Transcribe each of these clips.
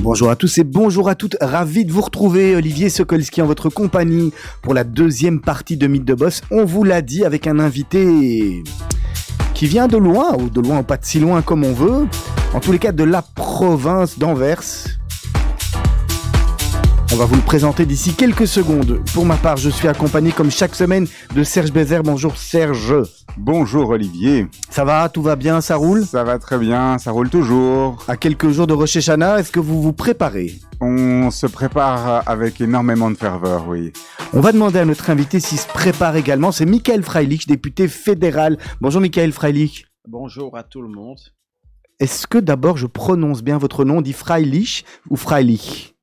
Bonjour à tous et bonjour à toutes. Ravi de vous retrouver, Olivier Sokolski, en votre compagnie pour la deuxième partie de Mythe de Boss. On vous l'a dit avec un invité qui vient de loin, ou de loin pas de si loin comme on veut. En tous les cas, de la province d'Anvers. On va vous le présenter d'ici quelques secondes. Pour ma part, je suis accompagné comme chaque semaine de Serge Bézère. Bonjour Serge. Bonjour Olivier. Ça va Tout va bien Ça roule? Ça va très bien, ça roule toujours. À quelques jours de Rosh Hashanah, est-ce que vous vous préparez? On se prépare avec énormément de ferveur, oui. On va demander à notre invité s'il se prépare également. C'est Michael Freilich, député fédéral. Bonjour Michael Freilich. Bonjour à tout le monde. Est-ce que d'abord je prononce bien votre nom, dit Freilich ou Freilich?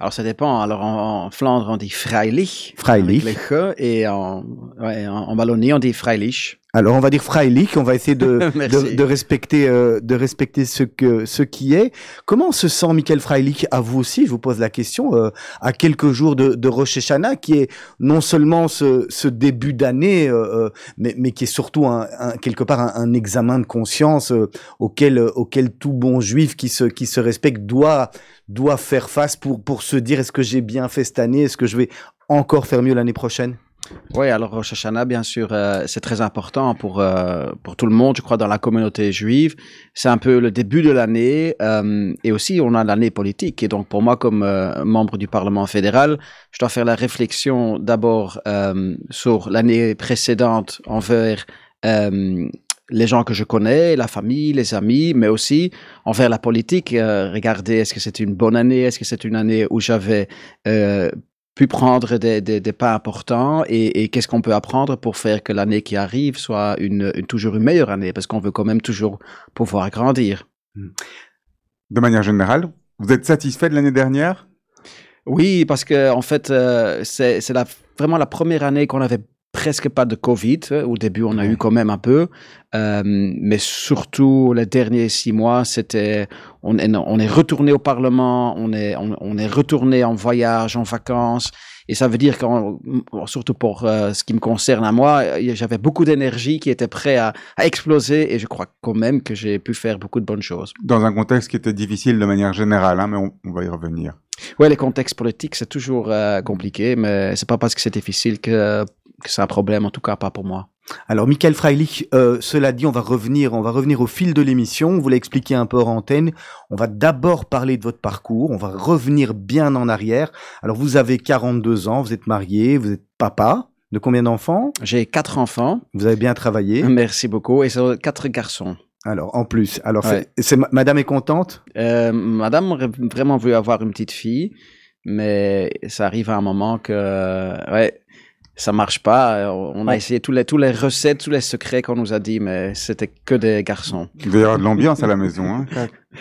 Alors ça dépend. Alors en, en Flandre on dit Freilich. Freilich. Avec les che, et en, ouais, en, en Wallonie on dit Freilich. Alors on va dire Freilich, on va essayer de, de, de respecter, euh, de respecter ce, que, ce qui est. Comment se sent Michael Freilich à vous aussi? Je vous pose la question, euh, à quelques jours de, de Rosh Hashanah, qui est non seulement ce, ce début d'année, euh, euh, mais, mais qui est surtout un, un- quelque part un, un examen de conscience euh, auquel, euh, auquel tout bon juif qui se, qui se respecte doit, doit faire face pour, pour se dire est-ce que j'ai bien fait cette année, est-ce que je vais encore faire mieux l'année prochaine? Oui, alors Rosh Hashanah, bien sûr, euh, c'est très important pour, euh, pour tout le monde, je crois, dans la communauté juive. C'est un peu le début de l'année euh, et aussi on a l'année politique. Et donc pour moi, comme euh, membre du Parlement fédéral, je dois faire la réflexion d'abord euh, sur l'année précédente envers euh, les gens que je connais, la famille, les amis, mais aussi envers la politique. Euh, regarder, est-ce que c'est une bonne année? Est-ce que c'est une année où j'avais euh, pu prendre des, des, des pas importants et, et qu'est-ce qu'on peut apprendre pour faire que l'année qui arrive soit une, une- toujours une meilleure année? Parce qu'on veut quand même toujours pouvoir grandir. De manière générale, vous êtes satisfait de l'année dernière? Oui, parce que en fait, euh, c'est c'est la, vraiment la première année qu'on avait presque pas de Covid. Au début, on a eu quand même un peu, Euh, mais surtout les derniers six mois, c'était on est, on est retourné au Parlement, on est on, on est retourné en voyage, en vacances. Et ça veut dire que, surtout pour euh, ce qui me concerne à moi, euh, j'avais beaucoup d'énergie qui était prêt à, à exploser et je crois quand même que j'ai pu faire beaucoup de bonnes choses. Dans un contexte qui était difficile de manière générale, hein, mais on, on va y revenir. Ouais, les contextes politiques, c'est toujours euh, compliqué, mais c'est pas parce que c'est difficile que c'est un problème, en tout cas pas pour moi. Alors, Michael Freilich, euh, cela dit, on va revenir, on va revenir au fil de l'émission. On vous l'a expliqué un peu hors antenne. On va d'abord parler de votre parcours. On va revenir bien en arrière. Alors, vous avez 42 ans, vous êtes marié, vous êtes papa de combien d'enfants? J'ai quatre enfants, Vous avez bien travaillé. merci beaucoup, et c'est quatre garçons. Alors, en plus, alors, Ouais. c'est- Madame est contente? Euh, madame aurait vraiment voulu avoir une petite fille, mais ça arrive à un moment que, ouais, ça marche pas. Euh, On a Ouais. essayé tous les, tous les recettes, tous les secrets qu'on nous a dit, mais c'était que des garçons. Vous avez de l'ambiance à la maison. Hein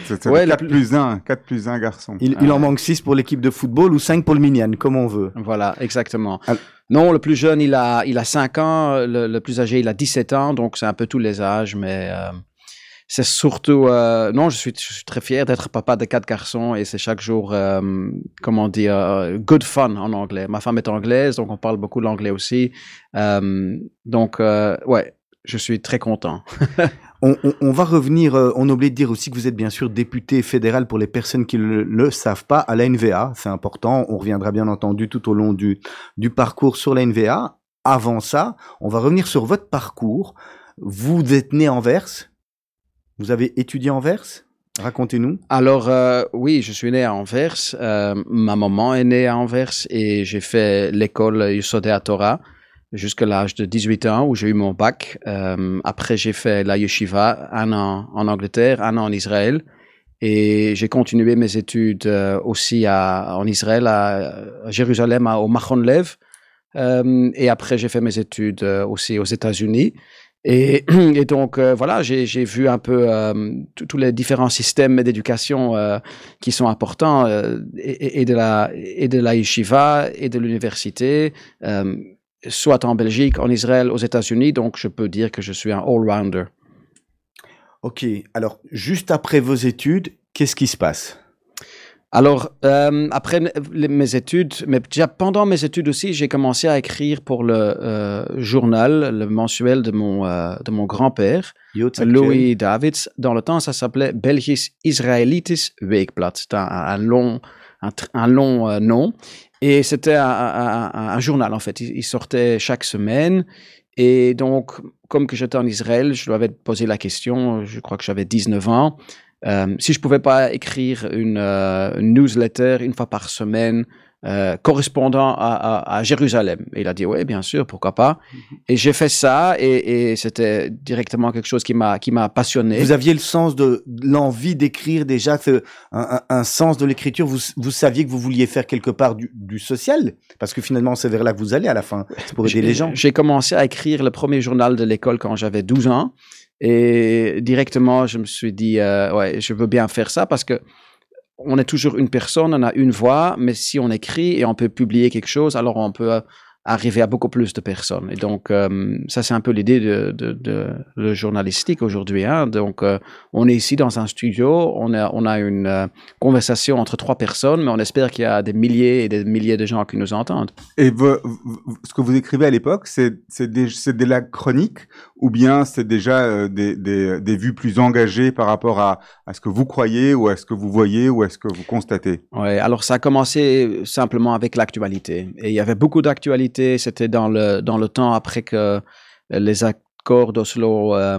C'est Ouais, le 4 plus- plus 1, 4 plus 1 garçon. il, il en manque 6 pour l'équipe de football ou 5 pour le Minian, comme on veut. Voilà, exactement. Non, le plus jeune, il a, il a 5 ans, le, le plus âgé, il a 17 ans, donc c'est un peu tous les âges, mais euh, c'est surtout... euh, non, je suis, je suis très fier d'être papa de quatre garçons et c'est chaque jour, euh, comment dire, euh, good fun en anglais. Ma femme est anglaise, donc on parle beaucoup l'anglais aussi. Euh, donc, euh, ouais, je suis très content. On, on- on va revenir, euh, on a oublié de dire aussi que vous êtes bien sûr député fédéral pour les personnes qui ne le, le savent pas à la NVA, c'est important, on reviendra bien entendu tout au long du, du parcours sur la NVA. Avant ça, on va revenir sur votre parcours. Vous êtes né à Anvers, vous avez étudié à Anvers, racontez-nous. Alors, euh, oui, je suis né à Anvers. Euh, ma maman est née à Anvers et j'ai fait l'école Yusodea Torah jusqu'à l'âge de 18 ans où j'ai eu mon bac. Euh, après, j'ai fait la yeshiva, un an en Angleterre, un an en Israël. Et j'ai continué mes études aussi en Israël, à, Jérusalem, au Machon Lev. Et après, j'ai fait mes études aussi aux États-Unis. Et, donc, euh, voilà, j'ai vu un peu euh, tous les différents systèmes d'éducation euh, qui sont importants, et, de la, et de la yeshiva, et de l'université, soit en Belgique, en Israël, aux États-Unis. Donc, je peux dire que je suis un all-rounder. Ok, alors juste après vos études, qu'est-ce qui se passe? Alors, euh, après les- mes études, mais déjà pendant mes études aussi, j'ai commencé à écrire pour le euh, journal, le mensuel de mon, euh, de mon grand-père, Louis Davids. Dans le temps, ça s'appelait Belgisch Israelitis Weekblad. C'était un, un long, un, long nom. Et c'était un journal, en fait. Il, il sortait chaque semaine. Et donc, comme que j'étais en Israël, je lui avais posé la question, je crois que j'avais 19 ans, euh, si je pouvais pas écrire une, euh, une newsletter une fois par semaine euh, correspondant à, à- à Jérusalem. Et il a dit oui, bien sûr, pourquoi pas. Et j'ai fait ça et, et c'était directement quelque chose qui m'a qui m'a passionné. Vous aviez le sens de l'envie d'écrire déjà, ce- un, un- un sens de l'écriture. Vous, vous saviez que vous vouliez faire quelque part du, du social, parce que finalement c'est vers là que vous allez à la fin, pour aider les gens. J'ai commencé à écrire le premier journal de l'école quand j'avais 12 ans. Et directement, je me suis dit, euh, ouais, je veux bien faire ça parce que on est toujours une personne, on a une voix, mais si on écrit et on peut publier quelque chose, alors on peut euh, arriver à beaucoup plus de personnes. Et donc, euh, ça, c'est un peu l'idée de, le journalistique aujourd'hui. Hein. Donc, on est ici dans un studio, on a, une conversation entre trois personnes, mais on espère qu'il y a des milliers et des milliers de gens qui nous entendent. Et ce que vous écrivez à l'époque, c'est de la chronique ou bien c'est déjà euh, des, des, des vues plus engagées par rapport à, à ce que vous croyez ou à ce que vous voyez ou à ce que vous constatez? Ouais, alors ça a commencé simplement avec l'actualité. Et il y avait beaucoup d'actualité. C'était dans le, dans le temps après que les accords d'Oslo euh,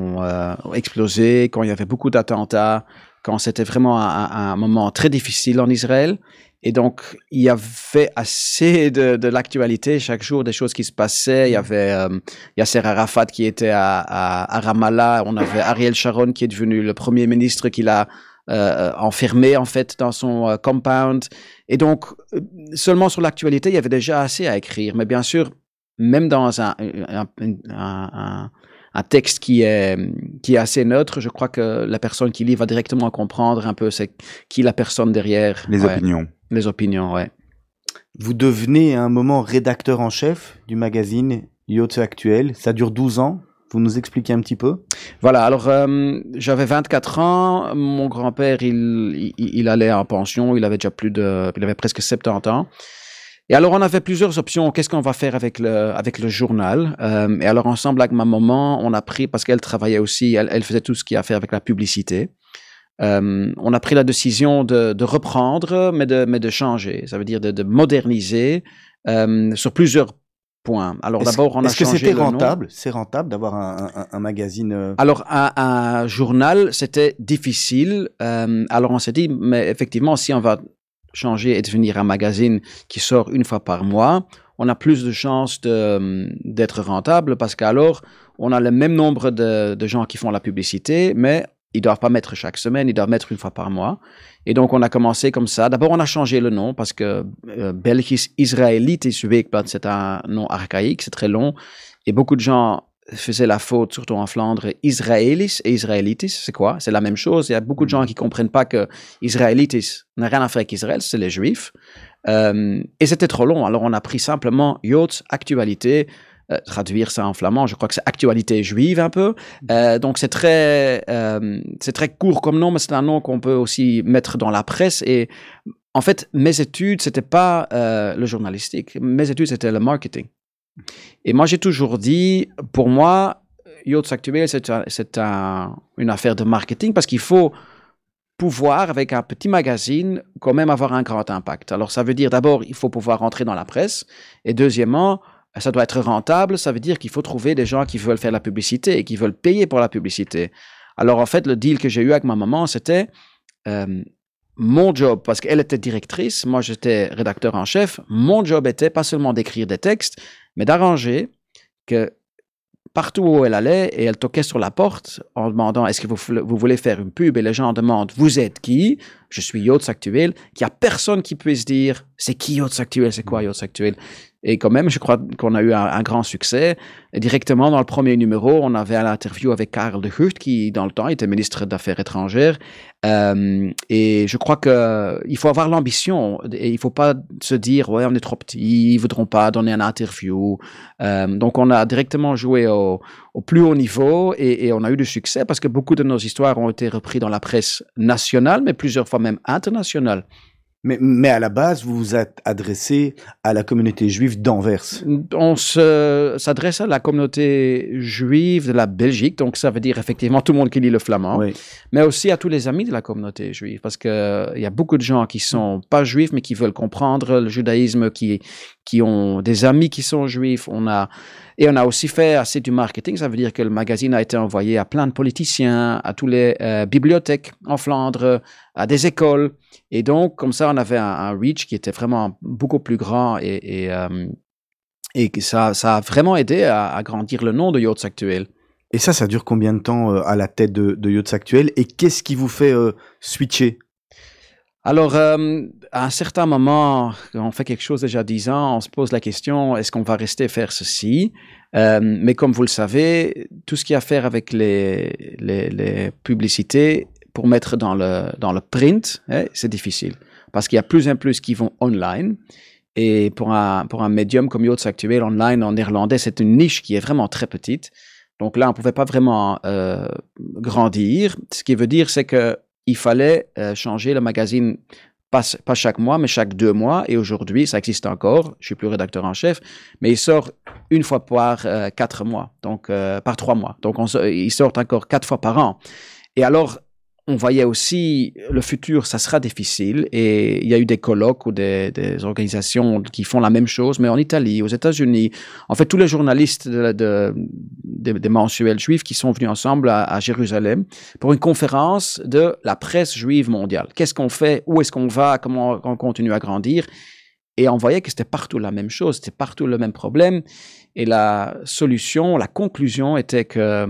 ont, euh, explosé, quand il y avait beaucoup d'attentats, quand c'était vraiment un moment très difficile en Israël. Et donc, il y avait assez de, de l'actualité chaque jour, des choses qui se passaient. Il y avait euh, Yasser Arafat qui était à, à, à Ramallah. On avait Ariel Sharon qui est devenu le premier ministre qui l'a euh, enfermé en fait dans son euh, compound. Et donc, euh, seulement sur l'actualité, il y avait déjà assez à écrire. Mais bien sûr, même dans un, un, un- un- un texte qui est, qui est assez neutre, je crois que la personne qui lit va directement comprendre un peu c'est qui la personne derrière. Les Ouais, opinions. Les opinions, ouais. Vous devenez à un moment rédacteur en chef du magazine Yachts Actuel. Ça dure 12 ans. Vous nous expliquez un petit peu? Voilà, alors euh, j'avais 24 ans, mon grand-père, il, il, il allait en pension, il avait déjà plus de, il avait presque 70 ans. Et alors on avait plusieurs options, qu'est-ce qu'on va faire avec le, avec le journal? Euh, Et alors ensemble avec ma maman, on a pris, parce qu'elle travaillait aussi, elle, elle faisait tout ce qui a à faire avec la publicité. Euh, on a pris la décision de, de reprendre, mais de, mais de changer. Ça veut dire de, de moderniser euh, sur plusieurs points. Alors d'abord, on a Est-ce que changé c'était rentable? C'est rentable d'avoir un, un- un magazine euh, Alors, un, un journal, c'était difficile. Euh, alors, on s'est dit, mais effectivement, si on va changer et devenir un magazine qui sort une fois par mois, on a plus de chances de- d'être rentable parce qu'alors, on a le même nombre de, gens qui font la publicité, mais ils doivent pas mettre chaque semaine, ils doivent mettre une fois par mois. Et donc, on a commencé comme ça. D'abord, on a changé le nom parce que euh, Belgisch Israelitis Weekblad, c'est un nom archaïque, c'est très long. Et beaucoup de gens faisaient la faute, surtout en Flandre, Israélis et Israélitis, c'est quoi? C'est la même chose. Il y a beaucoup de gens qui comprennent pas que Israélitis n'a rien à faire avec Israël, c'est les Juifs. Euh, et c'était trop long. Alors on a pris simplement Yachts, actualité, euh, traduire ça en flamand, je crois que c'est actualité juive un peu. Euh, donc c'est très, c'est très court comme nom, mais c'est un nom qu'on peut aussi mettre dans la presse. Et en fait, mes études, c'était pas le journalistique. Mes études, c'était le marketing. Et moi, j'ai toujours dit, pour moi, Yachts Actuel, c'est un- c'est un- une affaire de marketing parce qu'il faut pouvoir, avec un petit magazine, quand même avoir un grand impact. Alors, ça veut dire d'abord, il faut pouvoir rentrer dans la presse. Et deuxièmement, ça doit être rentable. Ça veut dire qu'il faut trouver des gens qui veulent faire la publicité et qui veulent payer pour la publicité. Alors, en fait, le deal que j'ai eu avec ma maman, c'était euh, mon job, parce qu'elle était directrice, moi j'étais rédacteur en chef. Mon job était pas seulement d'écrire des textes, mais d'arranger que partout où elle allait et elle toquait sur la porte en demandant est-ce que vous, vous, voulez faire une pub? Et les gens demandent vous êtes qui? Je suis Yachts Actuel. Qu'il n'y a personne qui puisse dire c'est qui Yachts Actuel, c'est quoi Yachts Actuel et quand même, je crois qu'on a eu un, grand succès. Et directement dans le premier numéro, on avait un interview avec Karel de Gucht, qui dans le temps était ministre d'Affaires étrangères. Euh, et je crois qu'il faut avoir l'ambition il ne faut pas se dire ouais on est trop petit, ils voudront pas donner un interview. Euh, donc on a directement joué au, plus haut niveau et, on a eu du succès parce que beaucoup de nos histoires ont été reprises dans la presse nationale, mais plusieurs fois même internationale. Mais, mais, à la base, vous vous êtes adressé à la communauté juive d'Anvers. On s'adresse à la communauté juive de la Belgique, donc ça veut dire effectivement tout le monde qui lit le flamand, oui. mais aussi à tous les amis de la communauté juive, parce qu'il y a beaucoup de gens qui sont pas juifs, mais qui veulent comprendre le judaïsme, qui, qui ont des amis qui sont juifs. On a et on a aussi fait assez du marketing. Ça veut dire que le magazine a été envoyé à plein de politiciens, à toutes les euh, bibliothèques en Flandre, à des écoles. Et donc, comme ça, on avait un, un reach qui était vraiment beaucoup plus grand et, et, euh, et ça, ça a vraiment aidé à, à grandir le nom de Yachts Actuel. Et ça, ça dure combien de temps euh, à la tête de, de Yachts Actuel Et qu'est-ce qui vous fait euh, switcher? Alors, euh, à un certain moment, quand on fait quelque chose déjà 10 ans, on se pose la question, est-ce qu'on va rester faire ceci? Euh, Mais comme vous le savez, tout ce qui a à faire avec les, les, les publicités pour mettre dans le, dans le print, hein, c'est difficile. Parce qu'il y a plus en plus qui vont online. Et pour un, pour un médium comme Yachts Actuel, online en néerlandais, c'est une niche qui est vraiment très petite. Donc là, on ne pouvait pas vraiment euh, grandir. Ce qui veut dire, c'est que il fallait euh, changer le magazine, pas, pas, chaque mois, mais chaque deux mois. Et aujourd'hui, ça existe encore. Je suis plus rédacteur en chef, mais il sort une fois par euh, quatre mois, donc par trois mois. Donc on, il sort encore quatre fois par an. Et alors, on voyait aussi le futur, ça sera difficile. Et il y a eu des colloques ou des, organisations qui font la même chose, mais en Italie, aux États-Unis. En fait, tous les journalistes de, de, de, des mensuels juifs qui sont venus ensemble à, Jérusalem pour une conférence de la presse juive mondiale. Qu'est-ce qu'on fait? Où est-ce qu'on va? Comment on continue à grandir? Et on voyait que c'était partout la même chose, c'était partout le même problème. Et la solution, la conclusion était que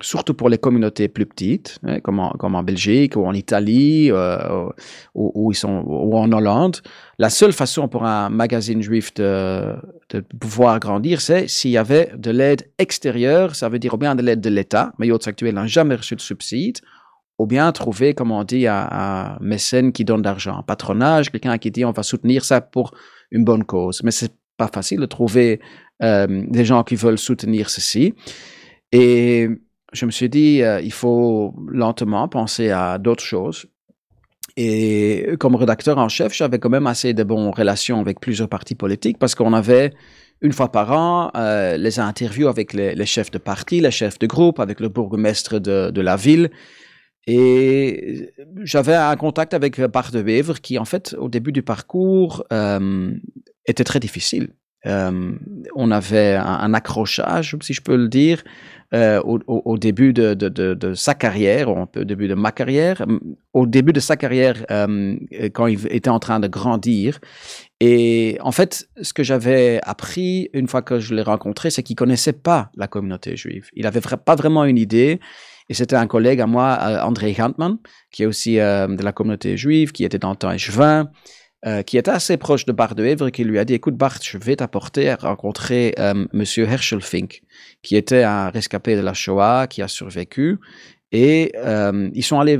surtout pour les communautés plus petites, hein, comme, en, Belgique ou en Italie euh, ou, ils sont, ou, en Hollande, la seule façon pour un magazine juif de, pouvoir grandir, c'est s'il y avait de l'aide extérieure, ça veut dire ou bien de l'aide de l'État, mais Yachts Actuel n'a jamais reçu de subside, ou bien trouver, comme on dit, un, un mécène qui donne de l'argent, un patronage, quelqu'un qui dit on va soutenir ça pour une bonne cause. Mais c'est pas facile de trouver euh, des gens qui veulent soutenir ceci. Et je me suis dit, euh, il faut lentement penser à d'autres choses. Et comme rédacteur en chef, j'avais quand même assez de bonnes relations avec plusieurs partis politiques parce qu'on avait une fois par an euh, les interviews avec les, chefs de parti, les chefs de groupe, avec le bourgmestre de, la ville. Et j'avais un contact avec Bart de Wever qui, en fait, au début du parcours, euh, était très difficile. On avait un, accrochage, si je peux le dire, au, début de, sa carrière, ou au début de ma carrière, au début de sa carrière, quand il était en train de grandir. Et en fait, ce que j'avais appris une fois que je l'ai rencontré, c'est qu'il connaissait pas la communauté juive. Il avait pas vraiment une idée. Et c'était un collègue à moi, euh, André Gantman, qui est aussi euh, de la communauté juive, qui était dans le temps échevin, euh, qui était assez proche de Bart de Evre, qui lui a dit, écoute Bart, je vais t'apporter à rencontrer euh, Monsieur Herschel Fink, qui était un rescapé de la Shoah, qui a survécu. Et euh, ils sont allés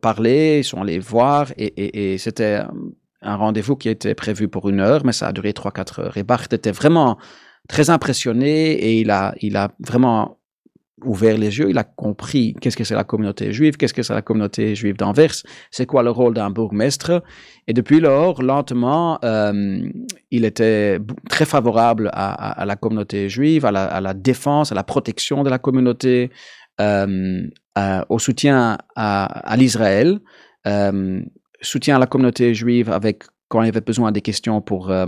parler, ils sont allés voir, et, et, et c'était un rendez-vous qui était prévu pour une heure, mais ça a duré trois, quatre heures. Et Bart était vraiment très impressionné et il a, il a vraiment ouvert les yeux, il a compris qu'est-ce que c'est la communauté juive, qu'est-ce que c'est la communauté juive d'Anvers, c'est quoi le rôle d'un bourgmestre. Et depuis lors, lentement, euh, il était très favorable à, la communauté juive, à la, à la, défense, à la protection de la communauté, euh, au soutien à, l'Israël, euh, soutien à la communauté juive avec quand il y avait besoin des questions pour euh,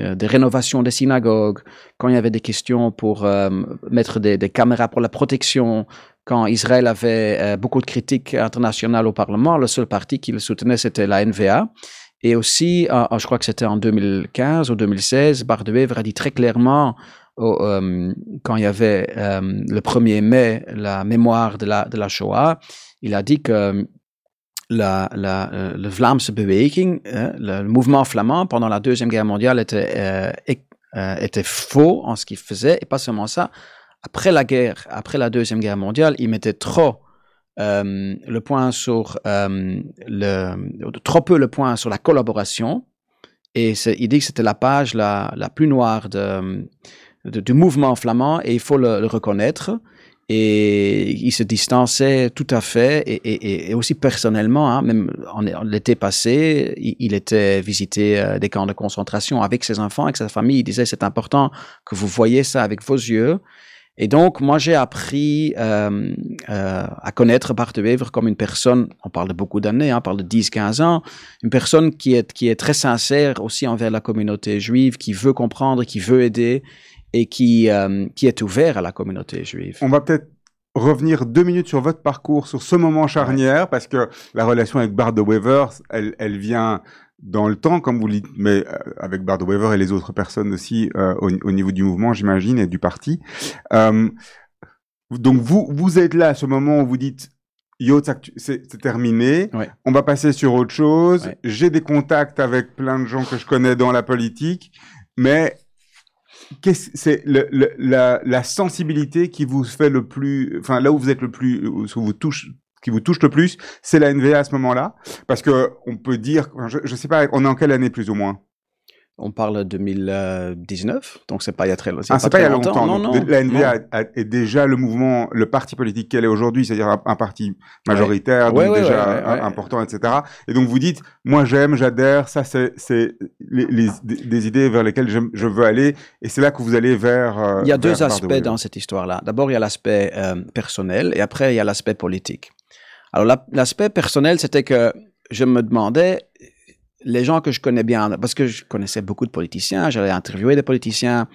euh, des rénovations des synagogues, quand il y avait des questions pour euh, mettre des, caméras pour la protection, quand Israël avait beaucoup de critiques internationales au Parlement, le seul parti qui le soutenait, c'était la NVA. Et aussi, je crois que c'était en 2015 ou 2016, Bart de Wever a dit très clairement quand il y avait le 1er mai la mémoire de la Shoah, il a dit que la, la, euh, le Vlaamse beweging, hein, le, mouvement flamand pendant la Deuxième Guerre mondiale était, euh, euh, était faux en ce qu'il faisait. Et pas seulement ça, après la guerre, après la Deuxième Guerre mondiale, il mettait trop le point sur trop peu le point sur la collaboration. Et il dit que c'était la page la, la plus noire de, du mouvement flamand et il faut le reconnaître. Et il se distançait tout à fait et, et- et aussi personnellement, hein, même l'été passé, il, il était visiter euh, des camps de concentration avec ses enfants, avec sa famille. Il disait c'est important que vous voyez ça avec vos yeux. Et donc, moi, j'ai appris euh, euh, à connaître Bart comme une personne, on parle de beaucoup d'années, hein, on parle de 10-15 ans, une personne qui est, qui est très sincère aussi envers la communauté juive, qui veut comprendre, qui veut aider et qui, euh, qui est ouvert à la communauté juive. On va peut-être revenir deux minutes sur votre parcours, sur ce moment charnière, parce que la relation avec Bart de Wever, elle, elle vient dans le temps, comme vous le dites, mais euh, avec Bart de Wever et les autres personnes aussi euh, au, au niveau du mouvement, j'imagine, et du parti. Euh, donc vous, vous êtes là à ce moment où vous dites, Yo, c'est terminé, Ouais. on va passer sur autre chose, Ouais. j'ai des contacts avec plein de gens que je connais dans la politique, mais c'est le- la, la sensibilité qui vous fait le plus, enfin là où vous êtes le plus, où ce vous touche, qui vous touche le plus, c'est la NVA à ce moment-là, parce que on peut dire, je, je sais pas, on est en quelle année plus ou moins? On parle de 2019, donc c'est pas il y a très, Ah, c'est pas il y a longtemps. Non, non, la NVA non. est déjà le mouvement, le parti politique qu'elle est aujourd'hui, c'est-à-dire un, un parti majoritaire, Ouais, donc ouais, déjà ouais, important, etc. Et donc vous dites, moi j'aime, j'adhère, ça c'est des, idées vers lesquelles je, je veux aller, et c'est là que vous allez vers. euh, Il y a vers deux de aspects dans cette histoire-là. D'abord, il y a l'aspect euh, personnel et après, il y a l'aspect politique. Alors, la- l'aspect personnel, c'était que je me demandais, les gens que je connais bien, parce que je connaissais beaucoup de politiciens, j'allais interviewer des politiciens,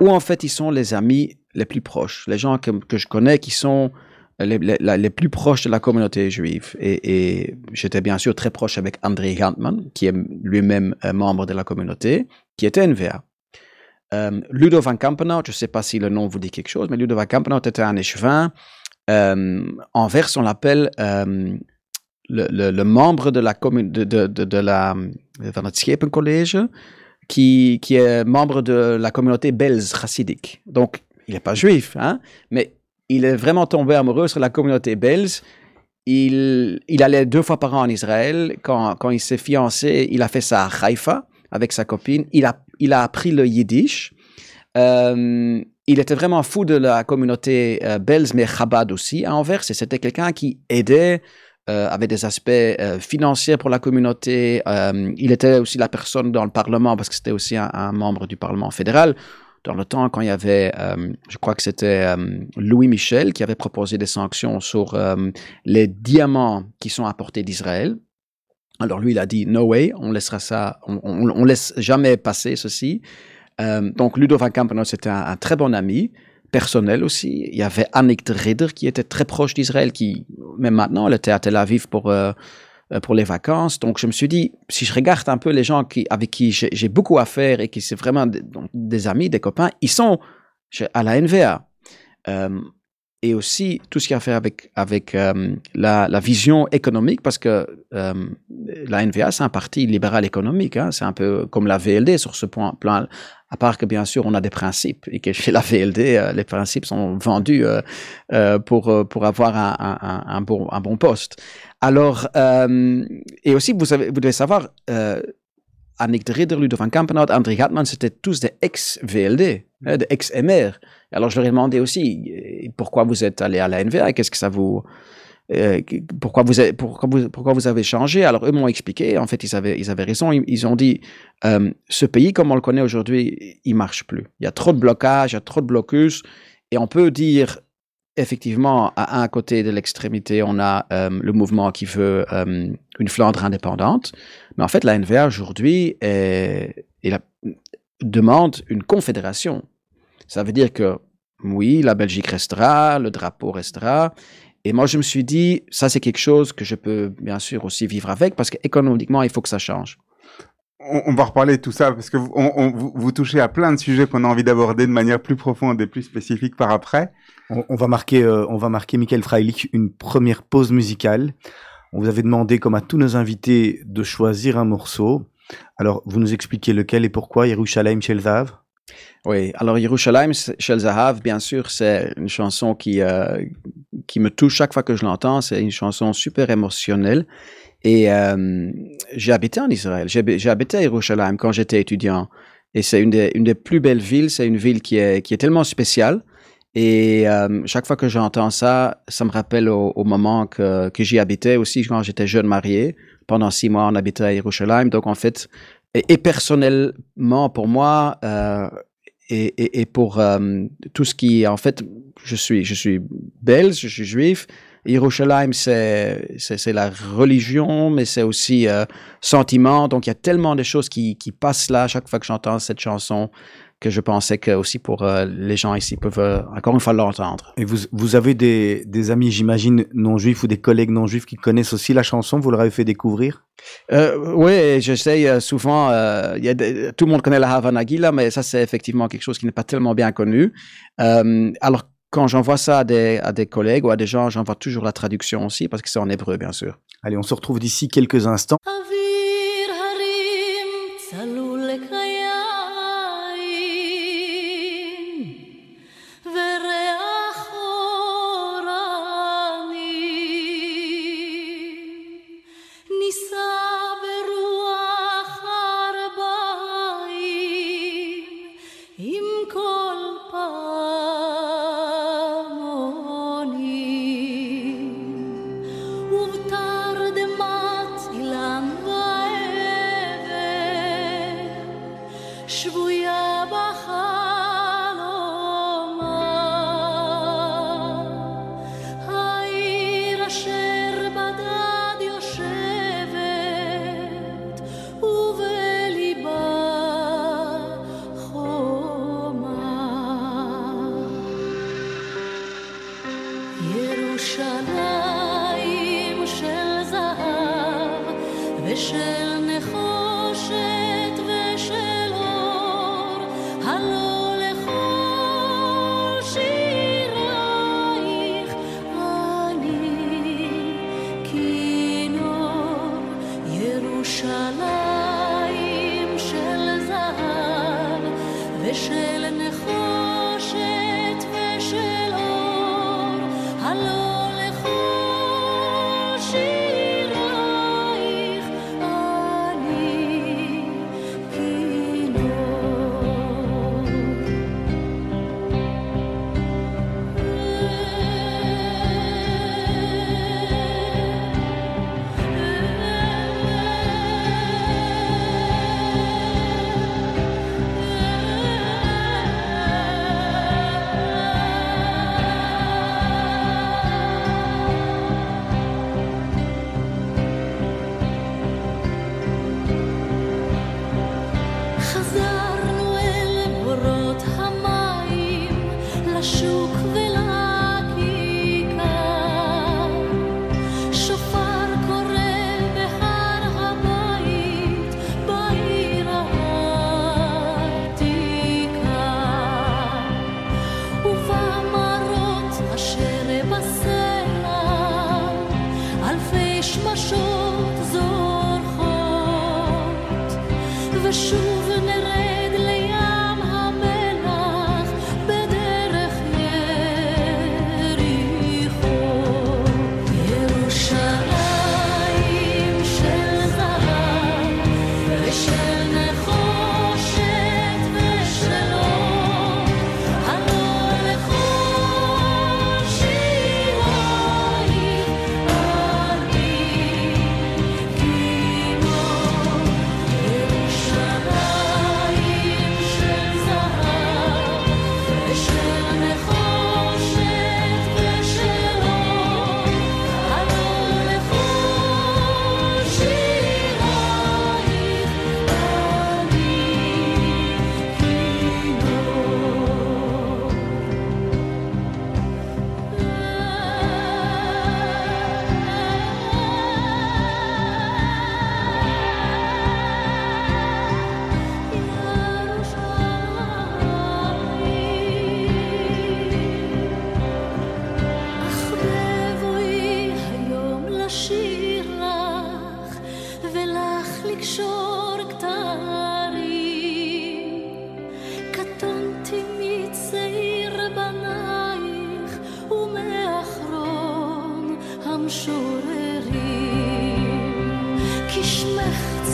où en fait ils sont les amis les plus proches, les gens que, que je connais qui sont les, les- plus proches de la communauté juive. Et, j'étais bien sûr très proche avec André Gantman, qui est lui-même membre de la communauté, qui était NVA. Euh, Ludo van Kampenhout, je ne sais pas si le nom vous dit quelque chose, mais Ludo van Kampenhout était un échevin. Euh, en Vers, on l'appelle euh, le, le, membre de la commune de, de, de, la van het Schepencollege, qui, qui est membre de la communauté belge chassidique. Donc, il n'est pas juif, hein, mais il est vraiment tombé amoureux sur la communauté belge. Il, il allait deux fois par an en Israël. Quand, quand il s'est fiancé, il a fait ça à Haïfa avec sa copine. Il a, il a appris le yiddish. Euh, il était vraiment fou de la communauté euh, mais Chabad aussi à Anvers. Et c'était quelqu'un qui aidait, euh, avait des aspects euh, financiers pour la communauté. Euh, il était aussi la personne dans le Parlement, parce que c'était aussi un, membre du Parlement fédéral. Dans le temps, quand il y avait, euh, je crois que c'était Louis Michel qui avait proposé des sanctions sur les diamants qui sont apportés d'Israël. Alors lui, il a dit no way, on laissera ça, on, laisse jamais passer ceci. Donc Ludo van Kampenhout, c'était un, un, très bon ami, personnel aussi. Il y avait Annick de qui était très proche d'Israël, qui même maintenant, elle était à Tel Aviv pour euh, pour les vacances. Donc je me suis dit, si je regarde un peu les gens qui, avec qui j'ai beaucoup à faire et qui sont vraiment des, amis, des copains, ils sont à la NVA. Euh, et aussi tout ce qui a à faire avec, avec euh, la, vision économique, parce que euh, la NVA, c'est un parti libéral économique, hein, c'est un peu comme la VLD sur ce point, plan, à part que bien sûr on a des principes, et que chez la VLD, euh, les principes sont vendus euh, pour, pour avoir un, un, un, bon, un bon poste. Alors, euh, et aussi, vous, savez, vous devez savoir, euh, Annick de Ridder, Ludo van Kampenhout, André Gatman, c'était tous des ex-VLD, hein, des ex-MR. Alors, je leur ai demandé aussi, pourquoi vous êtes allé à la NVA, qu'est-ce que ça vous... Euh, pourquoi, vous avez, changé? Alors, eux m'ont expliqué, en fait, ils avaient, raison, ils, ont dit, euh, ce pays, comme on le connaît aujourd'hui, il marche plus. Il y a trop de blocages, il y a trop de blocus, et on peut dire, effectivement, à un côté de l'extrémité, on a euh, le mouvement qui veut une Flandre indépendante. Mais en fait, la NVA aujourd'hui demande une confédération. Ça veut dire que, oui, la Belgique restera, le drapeau restera. Et moi, je me suis dit, ça, c'est quelque chose que je peux bien sûr aussi vivre avec parce qu'économiquement, il faut que ça change. on, on va reparler de tout ça parce que vous, on- on- vous, vous touchez à plein de sujets qu'on a envie d'aborder de manière plus profonde et plus spécifique par après. On, on va marquer, euh, on va marquer Michael Freilich une première pause musicale. On vous avait demandé, comme à tous nos invités, de choisir un morceau. Alors, vous nous expliquez lequel et pourquoi Yerushalayim Shel Zahav Oui, alors Yerushalayim Shel Zahav, bien sûr, c'est une chanson qui, euh, qui me touche chaque fois que je l'entends. C'est une chanson super émotionnelle. Et euh, j'ai habité en Israël. J'ai habité à Yerushalayim quand j'étais étudiant. Et c'est une des, une des plus belles villes. C'est une ville qui est, qui est tellement spéciale. Et euh, chaque fois que j'entends ça, ça me rappelle au, au moment que, que j'y habitais aussi quand j'étais jeune marié. Pendant six mois, on habitait à Yerushalayim. Donc, en fait, et, et personnellement, pour moi, euh, et, et, et pour euh, tout ce qui, en fait, je suis, je suis belge, je suis juif. Yerushalayim, c'est, c'est, la religion, mais c'est aussi euh, sentiment. Donc, il y a tellement de choses qui, qui passent là chaque fois que j'entends cette chanson que je pensais que aussi pour euh, les gens ici peuvent euh, encore une fois l'entendre. Et vous, vous avez des, des amis, j'imagine, non-juifs ou des collègues non-juifs qui connaissent aussi la chanson Vous leur avez fait découvrir? Euh, oui, j'essaye euh, souvent. euh, il y a des- tout le monde connaît la Havana Gila, mais ça, c'est effectivement quelque chose qui n'est pas tellement bien connu. Euh, alors, quand j'envoie ça à des, à des collègues ou à des gens, j'envoie toujours la traduction aussi, parce que c'est en hébreu, bien sûr. Allez, on se retrouve d'ici quelques instants.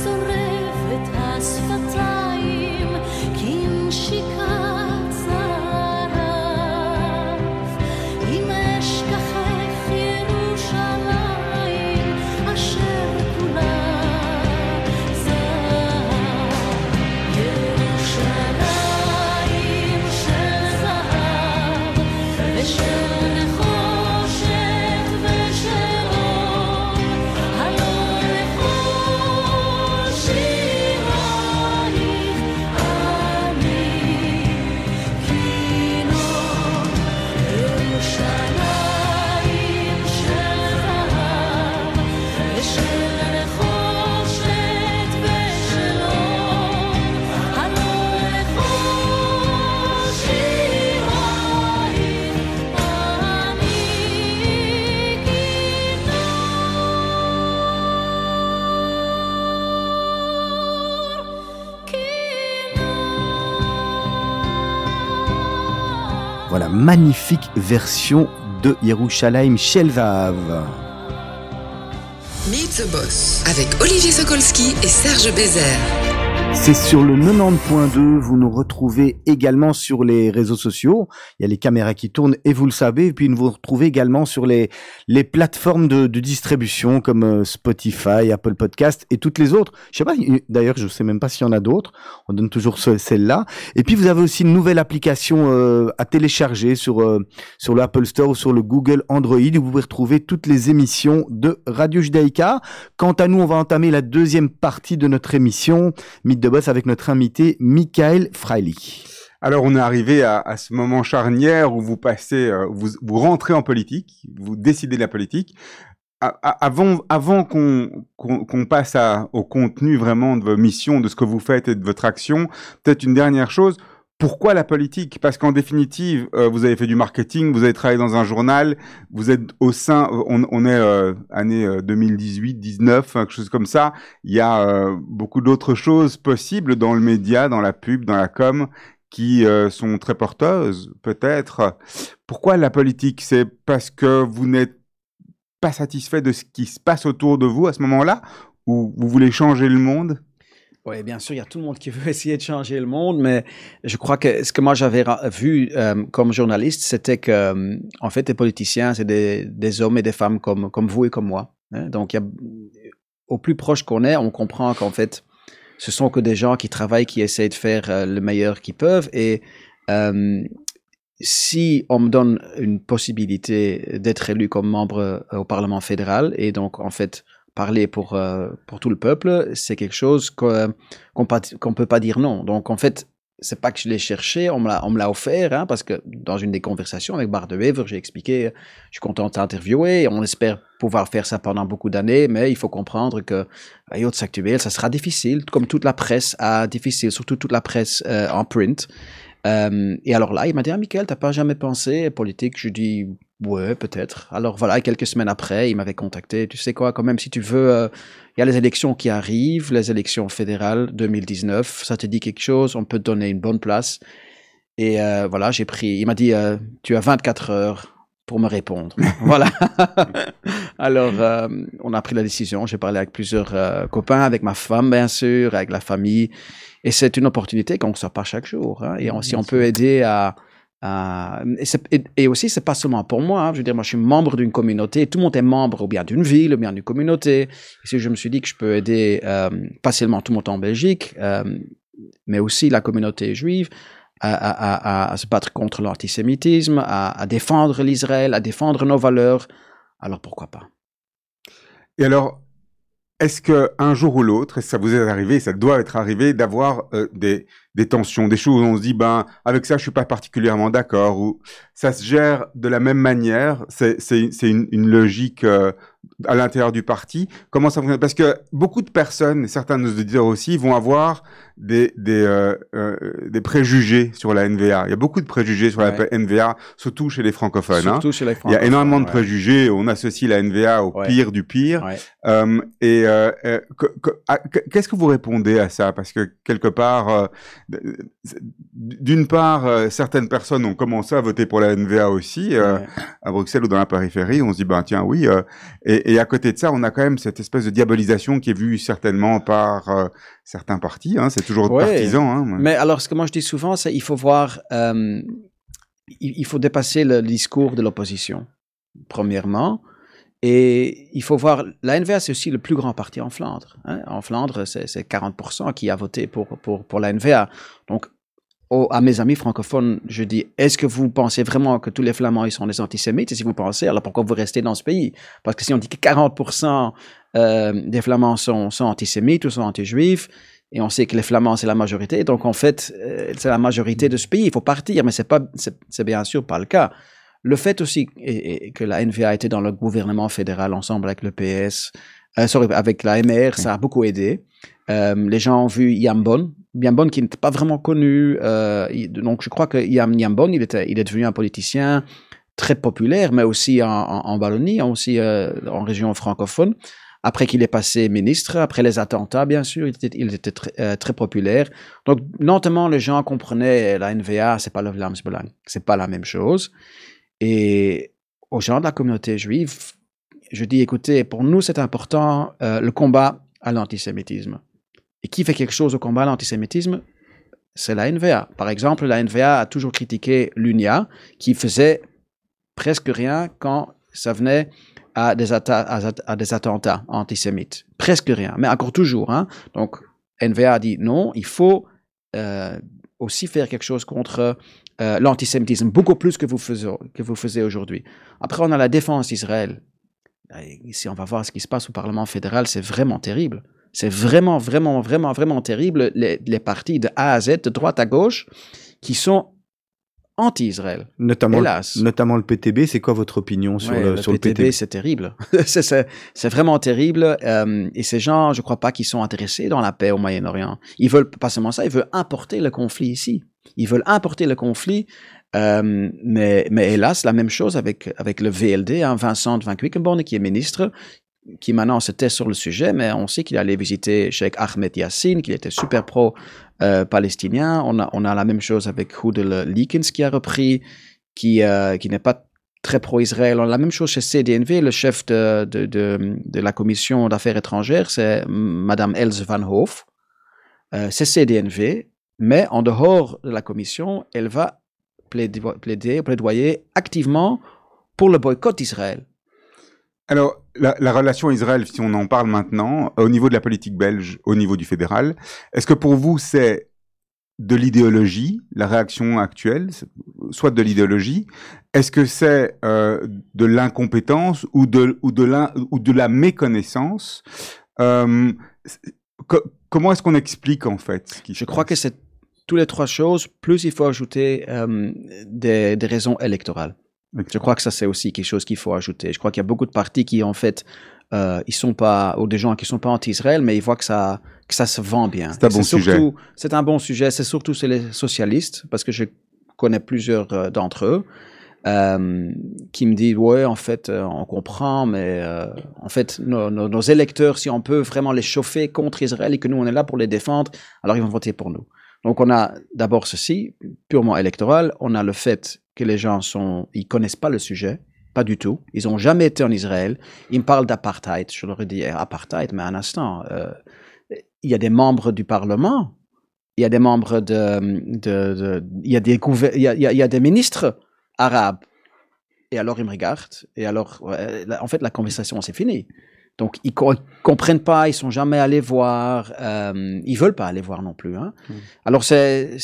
sonreír. Magnifique version de Yerushalayim Shelvav. Meet the Boss avec Olivier Sokolski et Serge Bézère. C'est sur le 90.2, vous nous retrouvez également sur les réseaux sociaux, il y a les caméras qui tournent et vous le savez, et puis vous retrouvez également sur les, les plateformes de, distribution comme euh, Spotify, Apple Podcast et toutes les autres. Je sais pas, il- d'ailleurs je sais même pas s'il y en a d'autres, on donne toujours ce- celle-là. Et puis vous avez aussi une nouvelle application euh, à télécharger sur, euh, sur l'Apple Store ou sur le Google Android où vous pouvez retrouver toutes les émissions de Radio Judaïka. Quant à nous, on va entamer la deuxième partie de notre émission, de Boss, avec notre invité Michael Freilich. Alors, on est arrivé à, ce moment charnière où vous passez, euh, vous, vous rentrez en politique, vous décidez de la politique. Avant, avant qu'on qu'on qu'on passe au contenu vraiment de vos missions, de ce que vous faites et de votre action, peut-être une dernière chose. Pourquoi la politique? Parce qu'en définitive, euh, vous avez fait du marketing, vous avez travaillé dans un journal, vous êtes au sein, on, on est euh, année euh, 2018, 19, quelque chose comme ça. Il y a euh, beaucoup d'autres choses possibles dans le média, dans la pub, dans la com, qui euh, sont très porteuses, peut-être. Pourquoi la politique? C'est parce que vous n'êtes pas satisfait de ce qui se passe autour de vous à ce moment-là? Ou vous voulez changer le monde? Oui, bien sûr, il y a tout le monde qui veut essayer de changer le monde, mais je crois que ce que moi j'avais vu euh, comme journaliste, c'était que, euh, en fait, les politiciens, c'est des, hommes et des femmes comme, comme vous et comme moi. hein. Donc, au plus proche qu'on est, on comprend qu'en fait, ce sont que des gens qui travaillent, qui essayent de faire euh, le meilleur qu'ils peuvent. Et si on me donne une possibilité d'être élu comme membre au Parlement fédéral, et donc, en fait, parler pour, euh, pour tout le peuple, c'est quelque chose qu'on ne qu'on peut pas dire non. Donc, en fait, c'est pas que je l'ai cherché, on me l'a, offert, hein, parce que dans une des conversations avec Bart de Wever, j'ai expliqué, je suis content de t'interviewer, on espère pouvoir faire ça pendant beaucoup d'années, mais il faut comprendre que à Yachts Actuel, ça sera difficile, comme toute la presse a difficile, surtout toute la presse euh, en print. Euh, et alors là, il m'a dit, ah, Michael, t'as pas jamais pensé politique? Je dis, ouais, peut-être. Alors voilà, quelques semaines après, il m'avait contacté. Tu sais quoi, quand même, si tu veux, euh, il y a les élections qui arrivent, les élections fédérales 2019. Ça te dit quelque chose, on peut te donner une bonne place. Et euh, voilà, j'ai pris. Il m'a dit, euh, tu as 24 heures pour me répondre. voilà. Alors, on a pris la décision. J'ai parlé avec plusieurs copains, avec ma femme, bien sûr, avec la famille. Et c'est une opportunité qu'on ne sort pas chaque jour. hein. Et on- si on peut aider à. À- et, et- aussi, c'est pas seulement pour moi. hein. Je veux dire, moi, je suis membre d'une communauté. Tout le monde est membre ou bien d'une ville ou bien d'une communauté. Et si je me suis dit que je peux aider euh, pas seulement tout le monde en Belgique, euh, mais aussi la communauté juive à, se battre contre l'antisémitisme, à, défendre l'Israël, à défendre nos valeurs, alors pourquoi pas? Et alors, est-ce que un jour ou l'autre, et ça vous est arrivé, ça doit être arrivé, d'avoir euh, des, des tensions, des choses où on se dit, ben, avec ça, je suis pas particulièrement d'accord, ou ça se gère de la même manière, c'est une, une logique euh, à l'intérieur du parti. Comment ça fonctionne? Parce que beaucoup de personnes, et certains de nos auditeurs aussi, vont avoir des, des, euh, euh, des préjugés sur la NVA. Il y a beaucoup de préjugés sur Ouais. la NVA, surtout chez les francophones. hein. Surtout chez les Il y a francophones, énormément de ouais. préjugés. On associe la NVA au Ouais. pire du pire. Euh, et euh, euh, qu'est-ce que vous répondez à ça? Parce que quelque part, d'une part, certaines personnes ont commencé à voter pour la NVA aussi à Bruxelles ou dans la périphérie. On se dit ben tiens oui. et, et à côté de ça, on a quand même cette espèce de diabolisation qui est vue certainement par euh, certains partis. Hein, c'est toujours Ouais. partisan. Hein, Mais alors, ce que moi je dis souvent, c'est il faut voir, euh, il, il faut dépasser le discours de l'opposition, premièrement. Et il faut voir, la NVA, c'est aussi le plus grand parti en Flandre. hein. En Flandre, c'est c'est 40% qui a voté pour, pour, pour la NVA. Donc, à mes amis francophones, je dis, est-ce que vous pensez vraiment que tous les Flamands, ils sont des antisémites? Et si vous pensez, alors pourquoi vous restez dans ce pays? Parce que si on dit que 40% euh, des Flamands sont, antisémites ou sont anti-juifs, et on sait que les Flamands, c'est la majorité. Donc, en fait, euh, c'est la majorité de ce pays. Il faut partir, mais c'est pas, bien sûr pas le cas. Le fait aussi que la NVA était dans le gouvernement fédéral ensemble avec le PS, euh, sorry, avec la MR, ça a beaucoup aidé. Euh, les gens ont vu Yambon, Yambon qui n'était pas vraiment connu. euh, donc, je crois que Yam, Yambon, il, était, il est devenu un politicien très populaire, mais aussi en, en, en Wallonie, aussi euh, en région francophone après qu'il est passé ministre, après les attentats, bien sûr, il était, il était très, très populaire. Donc, lentement, les gens comprenaient la NVA, c'est pas le Vlaamsbelang, c'est pas la même chose. Et aux gens de la communauté juive, je dis, écoutez, pour nous, c'est important euh, le combat à l'antisémitisme. Et qui fait quelque chose au combat à l'antisémitisme? C'est la NVA. Par exemple, la NVA a toujours critiqué l'UNIA, qui faisait presque rien quand ça venait à des, attentats antisémites. Presque rien, mais encore toujours. Hein. Donc, NVA a dit non, il faut euh, aussi faire quelque chose contre euh, l'antisémitisme, beaucoup plus que vous faisiez, faisiez aujourd'hui. Après, on a la défense d'Israël. Ici, on va voir ce qui se passe au Parlement fédéral, c'est vraiment terrible. C'est vraiment, vraiment, vraiment, vraiment terrible. Les, les partis de A à Z, de droite à gauche, qui sont anti-Israël. Notamment, Hélas. notamment le PTB. C'est quoi votre opinion sur, Ouais, le, sur le PTB, c'est terrible. c'est- vraiment terrible. euh, et ces gens, je crois pas qu'ils sont intéressés dans la paix au Moyen-Orient. Ils veulent pas seulement ça, ils veulent importer le conflit ici. Ils veulent importer le conflit. Euh, mais, hélas, la même chose avec, avec le VLD, hein, Vincent Van Quickenborne, qui est ministre, qui maintenant se tait sur le sujet, mais on sait qu'il allait visiter Sheikh Ahmed Yassine, qu'il était super pro-palestinien. on, a, on a la même chose avec Houdel Likens qui a repris, qui, euh, qui n'est pas très pro-Israël. On a la même chose chez CDNV, le chef de, de, la commission d'affaires étrangères, c'est Madame Else Van Hoof. Euh, c'est CDNV, mais en dehors de la commission, elle va plaider, plaidoyer activement pour le boycott d'Israël. Alors, la, la relation Israël, si on en parle maintenant, au niveau de la politique belge, au niveau du fédéral, est-ce que pour vous c'est de l'idéologie, la réaction actuelle, soit de l'idéologie, est-ce que c'est euh, de l'incompétence ou de, ou, de ou de la méconnaissance Euh, co- Comment est-ce qu'on explique en fait ce qui se Je crois que c'est toutes les trois choses, plus il faut ajouter euh, des, des raisons électorales. Je crois que ça, c'est aussi quelque chose qu'il faut ajouter. Je crois qu'il y a beaucoup de partis qui, en fait, euh, ils sont pas, ou des gens qui sont pas anti-Israël, mais ils voient que ça, que ça se vend bien. C'est un bon sujet. C'est un bon sujet. C'est surtout chez les socialistes, parce que je connais plusieurs euh, d'entre eux, euh, qui me disent, ouais, en fait, euh, on comprend, mais euh, en fait, nos, nos- nos électeurs, si on peut vraiment les chauffer contre Israël et que nous, on est là pour les défendre, alors ils vont voter pour nous. Donc, on a d'abord ceci, purement électoral. On a le fait que les gens sont, ils connaissent pas le sujet, pas du tout. Ils ont jamais été en Israël. Ils me parlent d'apartheid. Je leur ai dit, eh, apartheid, mais un instant, euh, il y a des membres du Parlement, il y a des membres de, il y a des il y a, des ministres arabes. Et alors ils me regardent. Et alors, en fait, la conversation c'est fini. Donc ils co- comprennent pas, ils sont jamais allés voir, euh, ils veulent pas aller voir non plus. Hein. Alors c'est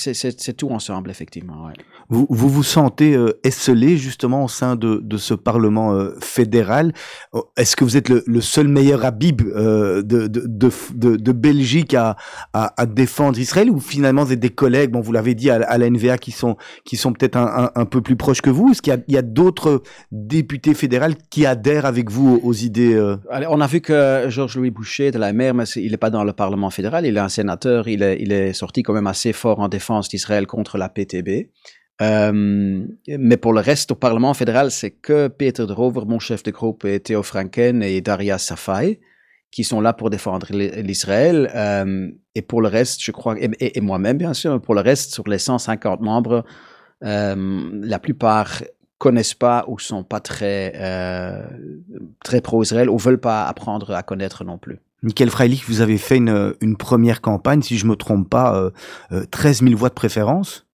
tout ensemble effectivement. ouais. Vous, vous vous sentez euh, esselé justement au sein de, de ce Parlement euh, fédéral? Oh, Est-ce que vous êtes le, le seul meilleur habib euh, de, de, de, de, de Belgique à, à, à défendre Israël? Ou finalement vous êtes des collègues, bon vous l'avez dit à, à la NVA qui sont, qui sont peut-être un, un, un peu plus proches que vous? Est-ce qu'il y a, il y a d'autres députés fédéraux qui adhèrent avec vous aux, aux idées euh, Allez, on a vu que Georges-Louis Boucher de la mer, mais il n'est pas dans le Parlement fédéral, il est un sénateur, il est, il est sorti quand même assez fort en défense d'Israël contre la PTB. Euh, mais pour le reste, au Parlement fédéral, c'est que Peter de Rover, mon chef de groupe, et Theo Franken et Daria Safai qui sont là pour défendre l'I- l'Israël. Euh, et pour le reste, je crois, et moi-même bien sûr, pour le reste, sur les 150 membres, euh, la plupart connaissent pas ou sont pas très euh, très pro-Israël ou veulent pas apprendre à connaître non plus. Michael Freilich, vous avez fait une, une première campagne, si je me trompe pas, euh, euh, 13 000 voix de préférence.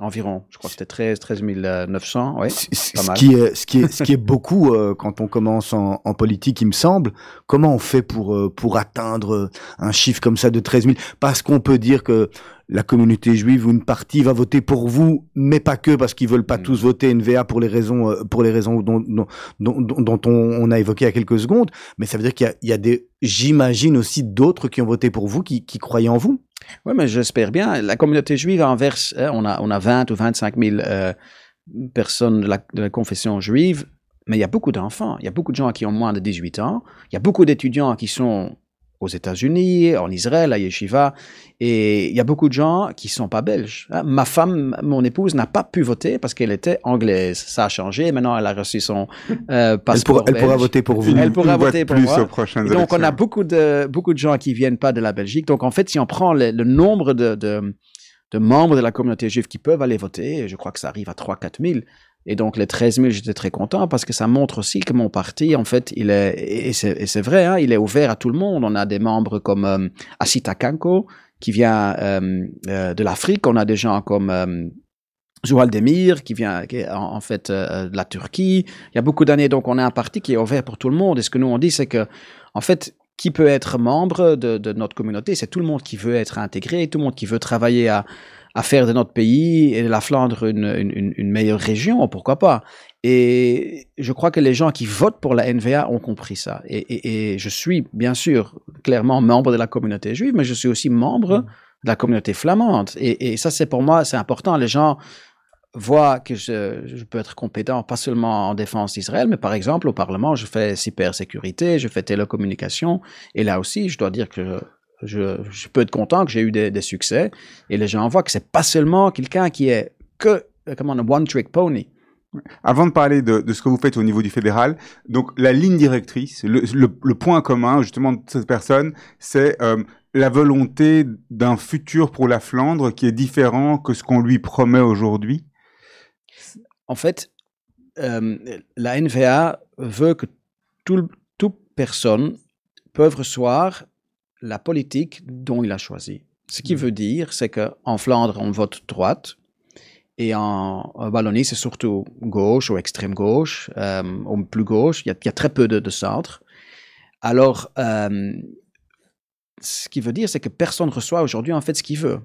Environ, je crois que c'était 13, 13 900, oui. Ce qui est ce qui est ce qui est beaucoup euh, quand on commence en, en politique, il me semble. Comment on fait pour euh, pour atteindre euh, un chiffre comme ça de 13 000 Parce qu'on peut dire que la communauté juive ou une partie va voter pour vous, mais pas que parce qu'ils veulent pas Mm. tous voter NVA pour les raisons euh, pour les raisons dont dont, dont, dont- on, on a évoqué il y a quelques secondes. Mais ça veut dire qu'il y y a des j'imagine aussi d'autres qui ont voté pour vous, qui, qui croyaient en vous. Oui, mais j'espère bien. La communauté juive à Anvers, hein, on, a, on a 20 ou 25 000 euh, personnes de la, de la confession juive, mais il y a beaucoup d'enfants. Il y a beaucoup de gens qui ont moins de 18 ans. Il y a beaucoup d'étudiants qui sont aux États-Unis, en Israël, à Yeshiva. Et il y a beaucoup de gens qui sont pas belges. hein. Ma femme, mon épouse, n'a pas pu voter parce qu'elle était anglaise. Ça a changé. Maintenant, elle a reçu son euh, Elle, passeport. pourra, elle pourra voter pour vous. Elle pourra voter pour plus moi. aux prochaines donc, on a beaucoup de, beaucoup de gens qui viennent pas de la Belgique. Donc, en fait, si on prend le, le nombre de, de, de membres de la communauté juive qui peuvent aller voter, je crois que ça arrive à 3-4 000. Et donc, les 13 000, j'étais très content parce que ça montre aussi que mon parti, en fait, il est, et c'est vrai, hein, il est ouvert à tout le monde. On a des membres comme euh, Asita Kanko, qui vient euh, euh, de l'Afrique. On a des gens comme euh, Zoual Demir, qui vient qui est en, en fait euh, de la Turquie. Il y a beaucoup d'années, donc on a un parti qui est ouvert pour tout le monde. Et ce que nous on dit, c'est que, en fait, qui peut être membre de, de notre communauté, c'est tout le monde qui veut être intégré, tout le monde qui veut travailler à, à faire de notre pays et de la Flandre une, une, meilleure région, pourquoi pas. Et je crois que les gens qui votent pour la NVA ont compris ça. Et, et- et je suis, bien sûr, clairement membre de la communauté juive, mais je suis aussi membre de la communauté flamande. Et, et ça, c'est pour moi, c'est important. Les gens voient que je, je peux être compétent, pas seulement en défense d'Israël, mais par exemple, au Parlement, je fais cybersécurité, je fais télécommunication. Et là aussi, je dois dire que je, je peux être content que j'ai eu des, des succès. Et les gens voient que c'est pas seulement quelqu'un qui est que, euh, comment, un one-trick pony. Avant de parler de, de ce que vous faites au niveau du fédéral, donc la ligne directrice, le, le- le point commun justement de cette personne, c'est euh, la volonté d'un futur pour la Flandre qui est différent que ce qu'on lui promet aujourd'hui. En fait, euh, la NVA veut que tout, toute personne peut recevoir la politique dont il a choisi. Ce qui veut dire, c'est qu'en Flandre, on vote droite. Et en, en Wallonie, c'est surtout gauche ou extrême gauche, euh, ou plus gauche. Il y a, il y a très peu de, de centre. Alors, euh, ce qui veut dire, c'est que personne reçoit aujourd'hui en fait ce qu'il veut.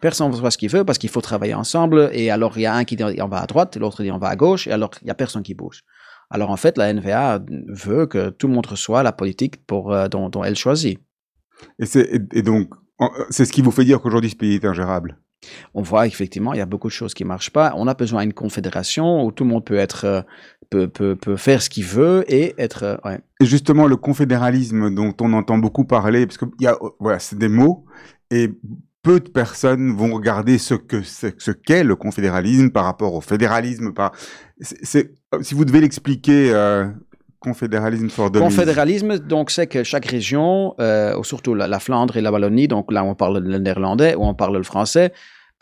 Personne ne reçoit ce qu'il veut parce qu'il faut travailler ensemble. Et alors, il y a un qui dit on va à droite, l'autre dit on va à gauche, et alors il n'y a personne qui bouge. Alors, en fait, la NVA veut que tout le monde reçoive la politique pour, euh, dont, dont elle choisit. Et, c'est- et- et donc, en- c'est ce qui vous fait dire qu'aujourd'hui ce pays est ingérable. on voit effectivement il y a beaucoup de choses qui marchent pas. On a besoin d'une confédération où tout le monde peut être euh, peut, peut, peut faire ce qu'il veut et être euh, ouais. Et justement, le confédéralisme dont on entend beaucoup parler, parce que y a, voilà, c'est des mots, et peu de personnes vont regarder ce que c'est, ce qu'est le confédéralisme par rapport au fédéralisme. Par, c'est, c'est- si vous devez l'expliquer, euh, confédéralisme for dummies. Confédéralisme, donc c'est que chaque région, euh, ou surtout la, la Flandre et la Wallonie, donc là on parle le néerlandais ou on parle le français,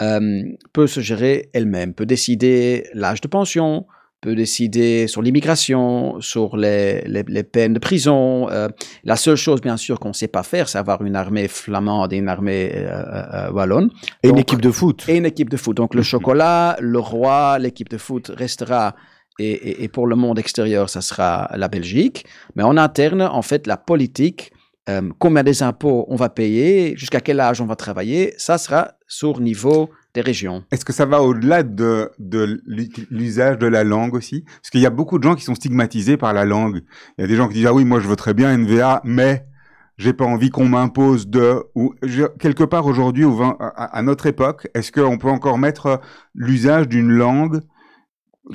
euh, peut se gérer elle-même, peut décider l'âge de pension, peut décider sur l'immigration, sur les, les, les peines de prison. Euh, la seule chose, bien sûr, qu'on ne sait pas faire, c'est avoir une armée flamande et une armée euh, euh, wallonne. Et une équipe de foot. Et une équipe de foot. Donc le chocolat, le roi, l'équipe de foot restera. Et, pour le monde extérieur, ça sera la Belgique. Mais en interne, en fait, la politique, euh, combien des impôts on va payer, jusqu'à quel âge on va travailler, ça sera sur niveau des régions. Est-ce que ça va au-delà de, l'usage de la langue aussi? Parce qu'il y a beaucoup de gens qui sont stigmatisés par la langue. Il y a des gens qui disent ah oui moi je voterais bien NVA mais j'ai pas envie qu'on m'impose de ou quelque part aujourd'hui à notre époque est-ce qu'on peut encore mettre euh, l'usage d'une langue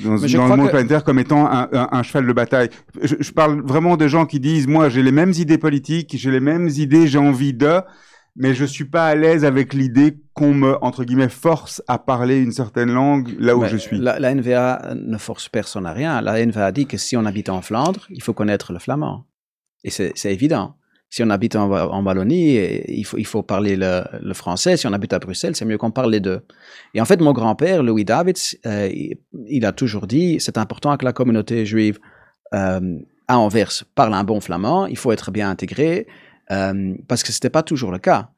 dans, le monde que- planétaire comme étant un, un- un cheval de bataille. Je, je parle vraiment de gens qui disent moi j'ai les mêmes idées politiques, j'ai les mêmes idées, j'ai envie de, mais je suis pas à l'aise avec l'idée qu'on me entre guillemets force à parler une certaine langue là où Mais je suis. La, la NVA ne force personne à rien. La NVA dit que si on habite en Flandre, il faut connaître le flamand. Et c'est évident. Si on habite en, en Wallonie, il faut, parler le, français. Si on habite à Bruxelles, c'est mieux qu'on parle les deux. Et en fait, mon grand-père, Louis Davids, euh, il, a toujours dit c'est important que la communauté juive euh, à Anvers parle un bon flamand. Il faut être bien intégré euh, parce que c'était pas toujours le cas.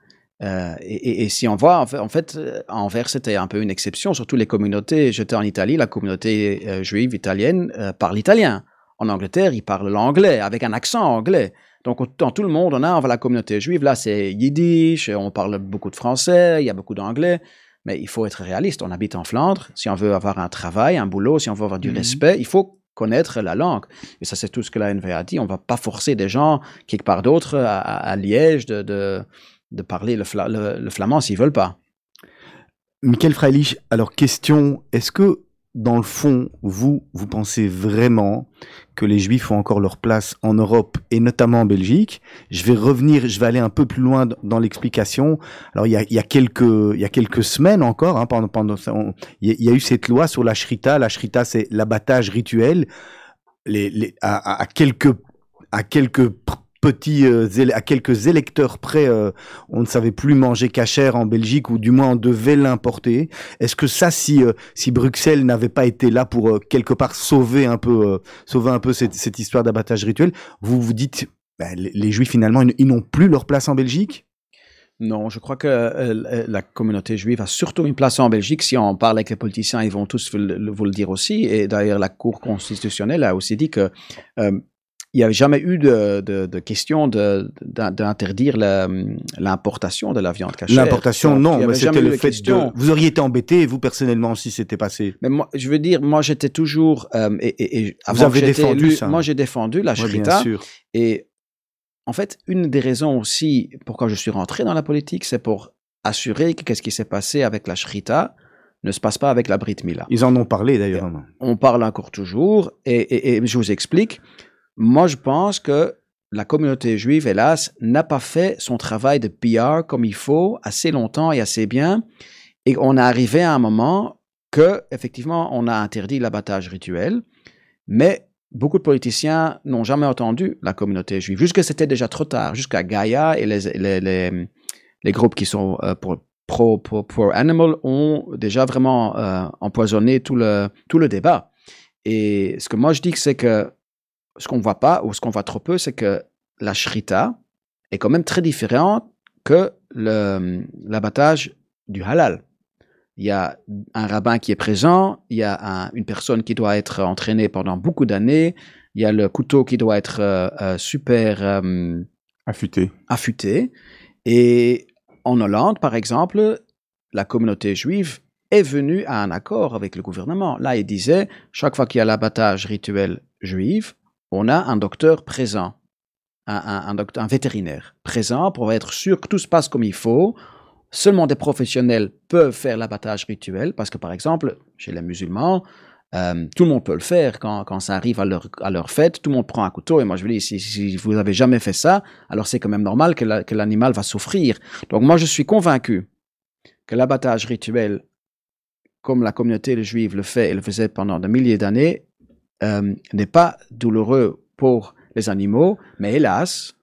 Euh, et, si on voit, en fait, Anvers c'était un peu une exception, surtout les communautés. J'étais en Italie, la communauté juive italienne parle italien. En Angleterre, ils parlent l'anglais avec un accent anglais. Donc, dans tout le monde, on a la communauté juive. Là, c'est yiddish, on parle beaucoup de français, il y a beaucoup d'anglais. Mais il faut être réaliste. On habite en Flandre. Si on veut avoir un travail, un boulot, si on veut avoir du Mhm. respect, il faut connaître la langue. Et ça, c'est tout ce que la NVA dit. On va pas forcer des gens, quelque part d'autre, à, à- à Liège, de, de, de parler le, fla- le- le flamand s'ils veulent pas. Michael Freilich, alors question, est-ce que dans le fond, vous, vous pensez vraiment que les Juifs ont encore leur place en Europe et notamment en Belgique. Je vais revenir, je vais aller un peu plus loin dans l'explication. Alors, il y a, quelques, il y a quelques semaines encore, hein, pendant, pendant, il y, a, eu cette loi sur la shrita. La shrita, c'est l'abattage rituel. À, quelques, à quelques petits, euh, à quelques électeurs près, euh, on ne savait plus manger cachère en Belgique ou du moins on devait l'importer. Est-ce que ça, si euh, si Bruxelles n'avait pas été là pour quelque part sauver un peu sauver un peu cette, cette histoire d'abattage rituel, vous vous dites ben, les, Juifs finalement ils, n'ont plus leur place en Belgique? Non, je crois que la communauté juive a surtout une place en Belgique. Si on parle avec les politiciens, ils vont tous vous le, vous le dire aussi. Et d'ailleurs, la Cour constitutionnelle a aussi dit que il n'y avait jamais eu de, de, de question de- d'in- d'interdire la- l'importation de la viande cachère. L'importation, non, mais c'était le de fait question. de. Vous auriez été embêté, vous personnellement, si c'était passé. Mais moi, je veux dire, moi, j'étais toujours. euh, et, et- et Vous avant avez défendu élu, ça. Moi, j'ai défendu la Ouais, bien shrita. sûr. Et en fait, une des raisons aussi pourquoi je suis rentré dans la politique, c'est pour assurer que qu'est-ce qui s'est passé avec la shrita ne se passe pas avec la Brit Mila. Ils en ont parlé d'ailleurs. On parle encore toujours, et, et- et je vous explique. Moi, je pense que la communauté juive, hélas, n'a pas fait son travail de PR comme il faut assez longtemps et assez bien. Et on est arrivé à un moment que, effectivement, on a interdit l'abattage rituel, mais beaucoup de politiciens n'ont jamais entendu la communauté juive, jusque c'était déjà trop tard, jusqu'à Gaïa et les, les, groupes qui sont euh, pour, pro, pro, pro animal ont déjà vraiment euh, empoisonné tout le, tout le débat. Et ce que moi je dis, c'est que ce qu'on voit pas ou ce qu'on voit trop peu, c'est que la shrita est quand même très différente que l'abattage du halal. Il y a un rabbin qui est présent, il y a un- une personne qui doit être entraînée pendant beaucoup d'années, il y a le couteau qui doit être euh, euh, super euh, Affûté. affûté. Et en Hollande, par exemple, la communauté juive est venue à un accord avec le gouvernement. Là, il disait, chaque fois qu'il y a l'abattage rituel juif, on a un docteur présent, un, vétérinaire présent pour être sûr que tout se passe comme il faut. Seulement des professionnels peuvent faire l'abattage rituel parce que, par exemple, chez les musulmans, euh, tout le monde peut le faire quand, ça arrive à leur, fête. Tout le monde prend un couteau. Et moi, je veux dire, si, vous n'avez jamais fait ça, alors c'est quand même normal que l'animal va souffrir. Donc, moi, je suis convaincu que l'abattage rituel, comme la communauté juive le fait et le faisait pendant des milliers d'années, euh, n'est pas douloureux pour les animaux, mais hélas,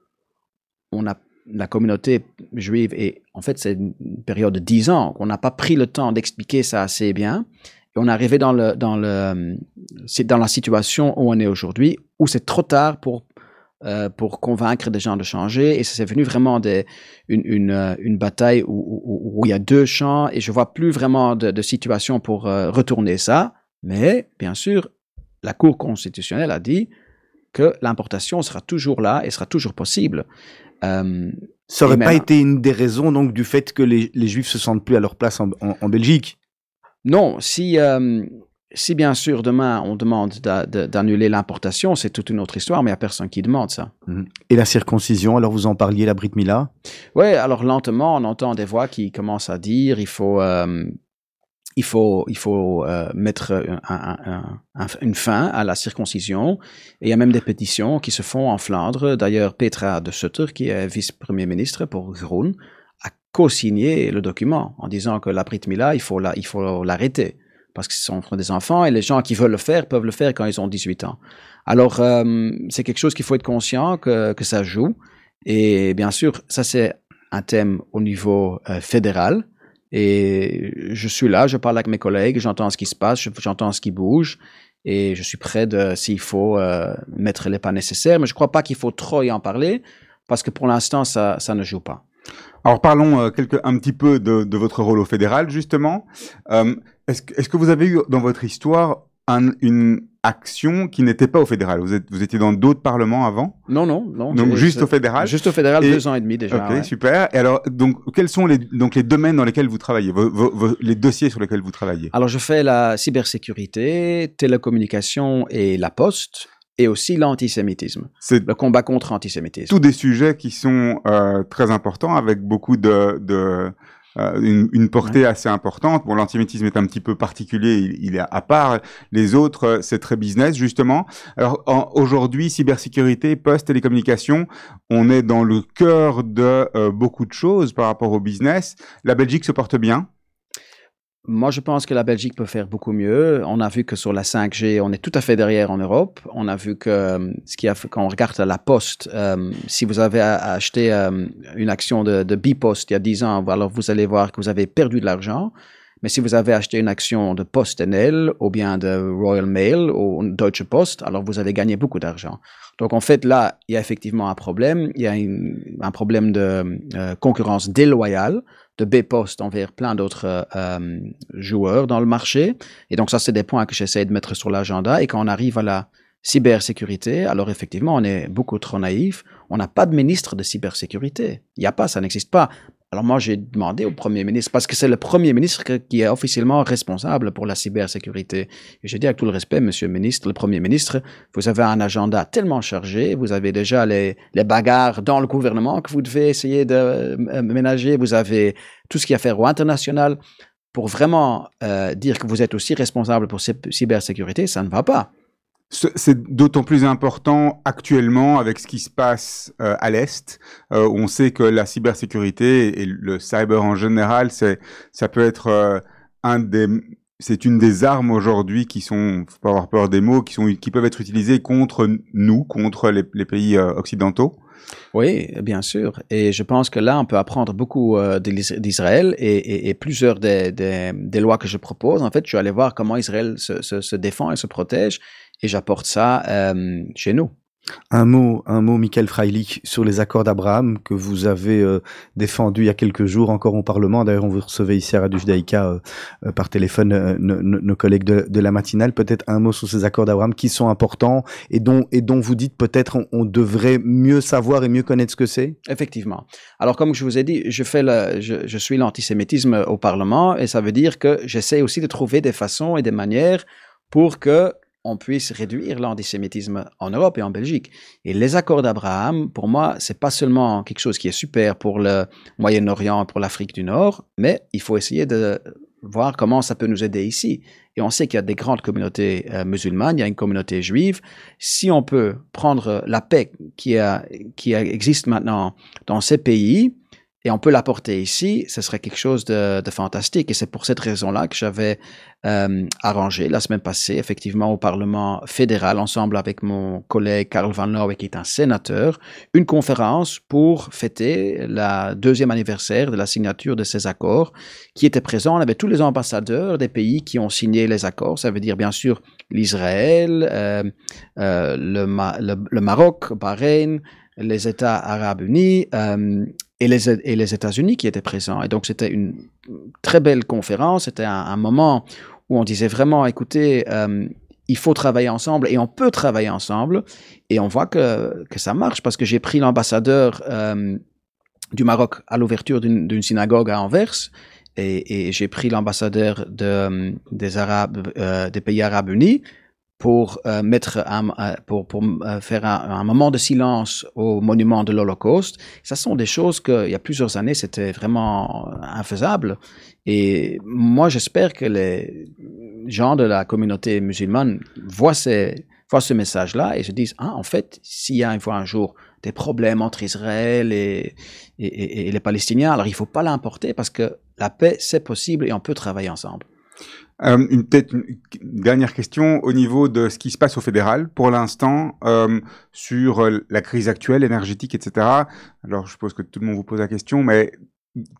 on a la communauté juive et en fait c'est une période de dix ans qu'on n'a pas pris le temps d'expliquer ça assez bien. Et on est arrivé dans le dans le c'est dans la situation où on est aujourd'hui où c'est trop tard pour euh, pour convaincre des gens de changer. Et c'est venu vraiment des, une, une, euh, une bataille où, où, il y a deux champs et je vois plus vraiment de, situation pour euh, retourner ça. Mais bien sûr la Cour constitutionnelle a dit que l'importation sera toujours là et sera toujours possible. Euh, Ça aurait Et pas été une des raisons donc du fait que les, les Juifs se sentent plus à leur place en, en- en Belgique? non, si, euh, si bien sûr demain on demande d'a- de- d'annuler l'importation, c'est toute une autre histoire, mais il n'y a personne qui demande ça. Et la circoncision, alors vous en parliez, la Brit Mila Oui, alors lentement, on entend des voix qui commencent à dire il faut, euh, il faut, il faut euh, mettre un- un- un- un- une fin à la circoncision. Et il y a même des pétitions qui se font en Flandre. D'ailleurs, Petra de Sutter, qui est vice-premier ministre pour Groen, a co-signé le document en disant que la Mila, il faut la- il faut l'arrêter. Parce que ce sont des enfants et les gens qui veulent le faire peuvent le faire quand ils ont 18 ans. Alors, euh, c'est quelque chose qu'il faut être conscient que, que ça joue. Et bien sûr, ça c'est un thème au niveau euh, fédéral. Et je suis là, je parle avec mes collègues, j'entends ce qui se passe, je- j'entends ce qui bouge. Et je suis prêt, de, s'il faut, euh, mettre les pas nécessaires. Mais je ne crois pas qu'il faut trop y en parler, parce que pour l'instant, ça, ça ne joue pas. Alors parlons euh, un petit peu de, votre rôle au fédéral, justement. Euh, Est-ce que, vous avez eu dans votre histoire un- une action qui n'était pas au fédéral vous, êtes, vous étiez dans d'autres parlements avant? Non, non, non. Donc juste au fédéral Juste au fédéral, Et- deux ans et demi déjà. Ok, ouais. super. Et alors, donc, quels sont les, donc, les domaines dans lesquels vous travaillez, vos- vos- vos- les dossiers sur lesquels vous travaillez? Alors, je fais la cybersécurité, télécommunication et la poste, et aussi l'antisémitisme, C'est le combat contre l'antisémitisme. tous des sujets qui sont euh, très importants avec beaucoup de, de, une, une portée assez importante. Bon, l'antisémitisme est un petit peu particulier, il, il est à part. Les autres, euh, c'est très business justement. Alors en- aujourd'hui, cybersécurité, post télécommunications, on est dans le cœur de euh, beaucoup de choses par rapport au business. La Belgique se porte bien. Moi, je pense que la Belgique peut faire beaucoup mieux. On a vu que sur la 5G, on est tout à fait derrière en Europe. On a vu que euh, ce qui a fait, quand on regarde la Poste, euh, si vous avez acheté euh, une action de, de Bipost il y a 10 ans, alors vous allez voir que vous avez perdu de l'argent. Mais si vous avez acheté une action de PostNL ou bien de Royal Mail ou Deutsche Post, alors vous avez gagné beaucoup d'argent. Donc en fait, là, il y a effectivement un problème. Il y a un problème de euh, concurrence déloyale de B-Post envers plein d'autres euh, joueurs dans le marché. Et donc ça, c'est des points que j'essaie de mettre sur l'agenda. Et quand on arrive à la cybersécurité, alors effectivement, on est beaucoup trop naïf. On n'a pas de ministre de cybersécurité. Il n'y a pas, ça n'existe pas. Alors moi, j'ai demandé au Premier ministre, parce que c'est le Premier ministre qui est officiellement responsable pour la cybersécurité. Et j'ai dit avec tout le respect, Monsieur le ministre, le Premier ministre, vous avez un agenda tellement chargé, vous avez déjà les, les bagarres dans le gouvernement que vous devez essayer de euh, ménager, vous avez tout ce qui a à faire au international. Pour vraiment euh, dire que vous êtes aussi responsable pour cy- cybersécurité, ça ne va pas. Ce- C'est d'autant plus important actuellement avec ce qui se passe euh, à l'est. Euh, on sait que la cybersécurité et le cyber en général, c'est ça peut être euh, un des c'est une des armes aujourd'hui qui sont, faut pas avoir peur des mots, qui sont qui peuvent être utilisées contre nous, contre les, pays euh, occidentaux. Oui, bien sûr. Et je pense que là, on peut apprendre beaucoup d'Is- d'Israël et, plusieurs des, lois que je propose. En fait, je suis allé voir comment Israël se défend et se protège et j'apporte ça euh, chez nous. Un mot, un mot, Michael Freilich, sur les accords d'Abraham que vous avez euh, défendu il y a quelques jours encore au Parlement. D'ailleurs, on vous recevait ici à Radio Judaïka euh, euh, par téléphone nos, collègues de, de la matinale. Peut-être un mot sur ces accords d'Abraham qui sont importants et dont, et dont vous dites peut-être on, on devrait mieux savoir et mieux connaître ce que c'est? Effectivement. Alors, comme je vous ai dit, je, fais le, je, je suis l'antisémitisme au Parlement et ça veut dire que j'essaie aussi de trouver des façons et des manières pour que on puisse réduire l'antisémitisme en Europe et en Belgique. Et les accords d'Abraham, pour moi, c'est pas seulement quelque chose qui est super pour le Moyen-Orient pour l'Afrique du Nord, mais il faut essayer de voir comment ça peut nous aider ici. Et on sait qu'il y a des grandes communautés euh, musulmanes, il y a une communauté juive. Si on peut prendre la paix qui, existe maintenant dans ces pays et on peut l'apporter ici, ce serait quelque chose de, fantastique. Et c'est pour cette raison-là que j'avais euh, arrangé la semaine passée, effectivement, au Parlement fédéral, ensemble avec mon collègue Karl Van Lauwe, qui est un sénateur, une conférence pour fêter la deuxième anniversaire de la signature de ces accords qui étaient présents. On avait tous les ambassadeurs des pays qui ont signé les accords. Ça veut dire, bien sûr, l'Israël, euh, euh, le, le- le Maroc, Bahreïn, les États arabes unis et les, États-Unis qui étaient présents. Et donc, c'était une très belle conférence. C'était un, moment où on disait vraiment, écoutez, euh, il faut travailler ensemble et on peut travailler ensemble. Et on voit que, que ça marche parce que j'ai pris l'ambassadeur euh, du Maroc à l'ouverture d'une synagogue à Anvers. Et, j'ai pris l'ambassadeur euh, des pays arabes unis pour euh, mettre euh, pour, euh, faire un, moment de silence au monument de l'Holocauste. Ça sont des choses qu'il y a plusieurs années, c'était vraiment infaisable. Et moi, j'espère que les gens de la communauté musulmane voient, ces, voient ce message-là et se disent, ah, en fait, s'il y a une fois un jour des problèmes entre Israël et, et- et les Palestiniens, alors il ne faut pas l'importer parce que la paix, c'est possible et on peut travailler ensemble. Euh, une dernière question au niveau de ce qui se passe au fédéral pour l'instant euh, sur la crise actuelle énergétique, etc. Alors je suppose que tout le monde vous pose la question, mais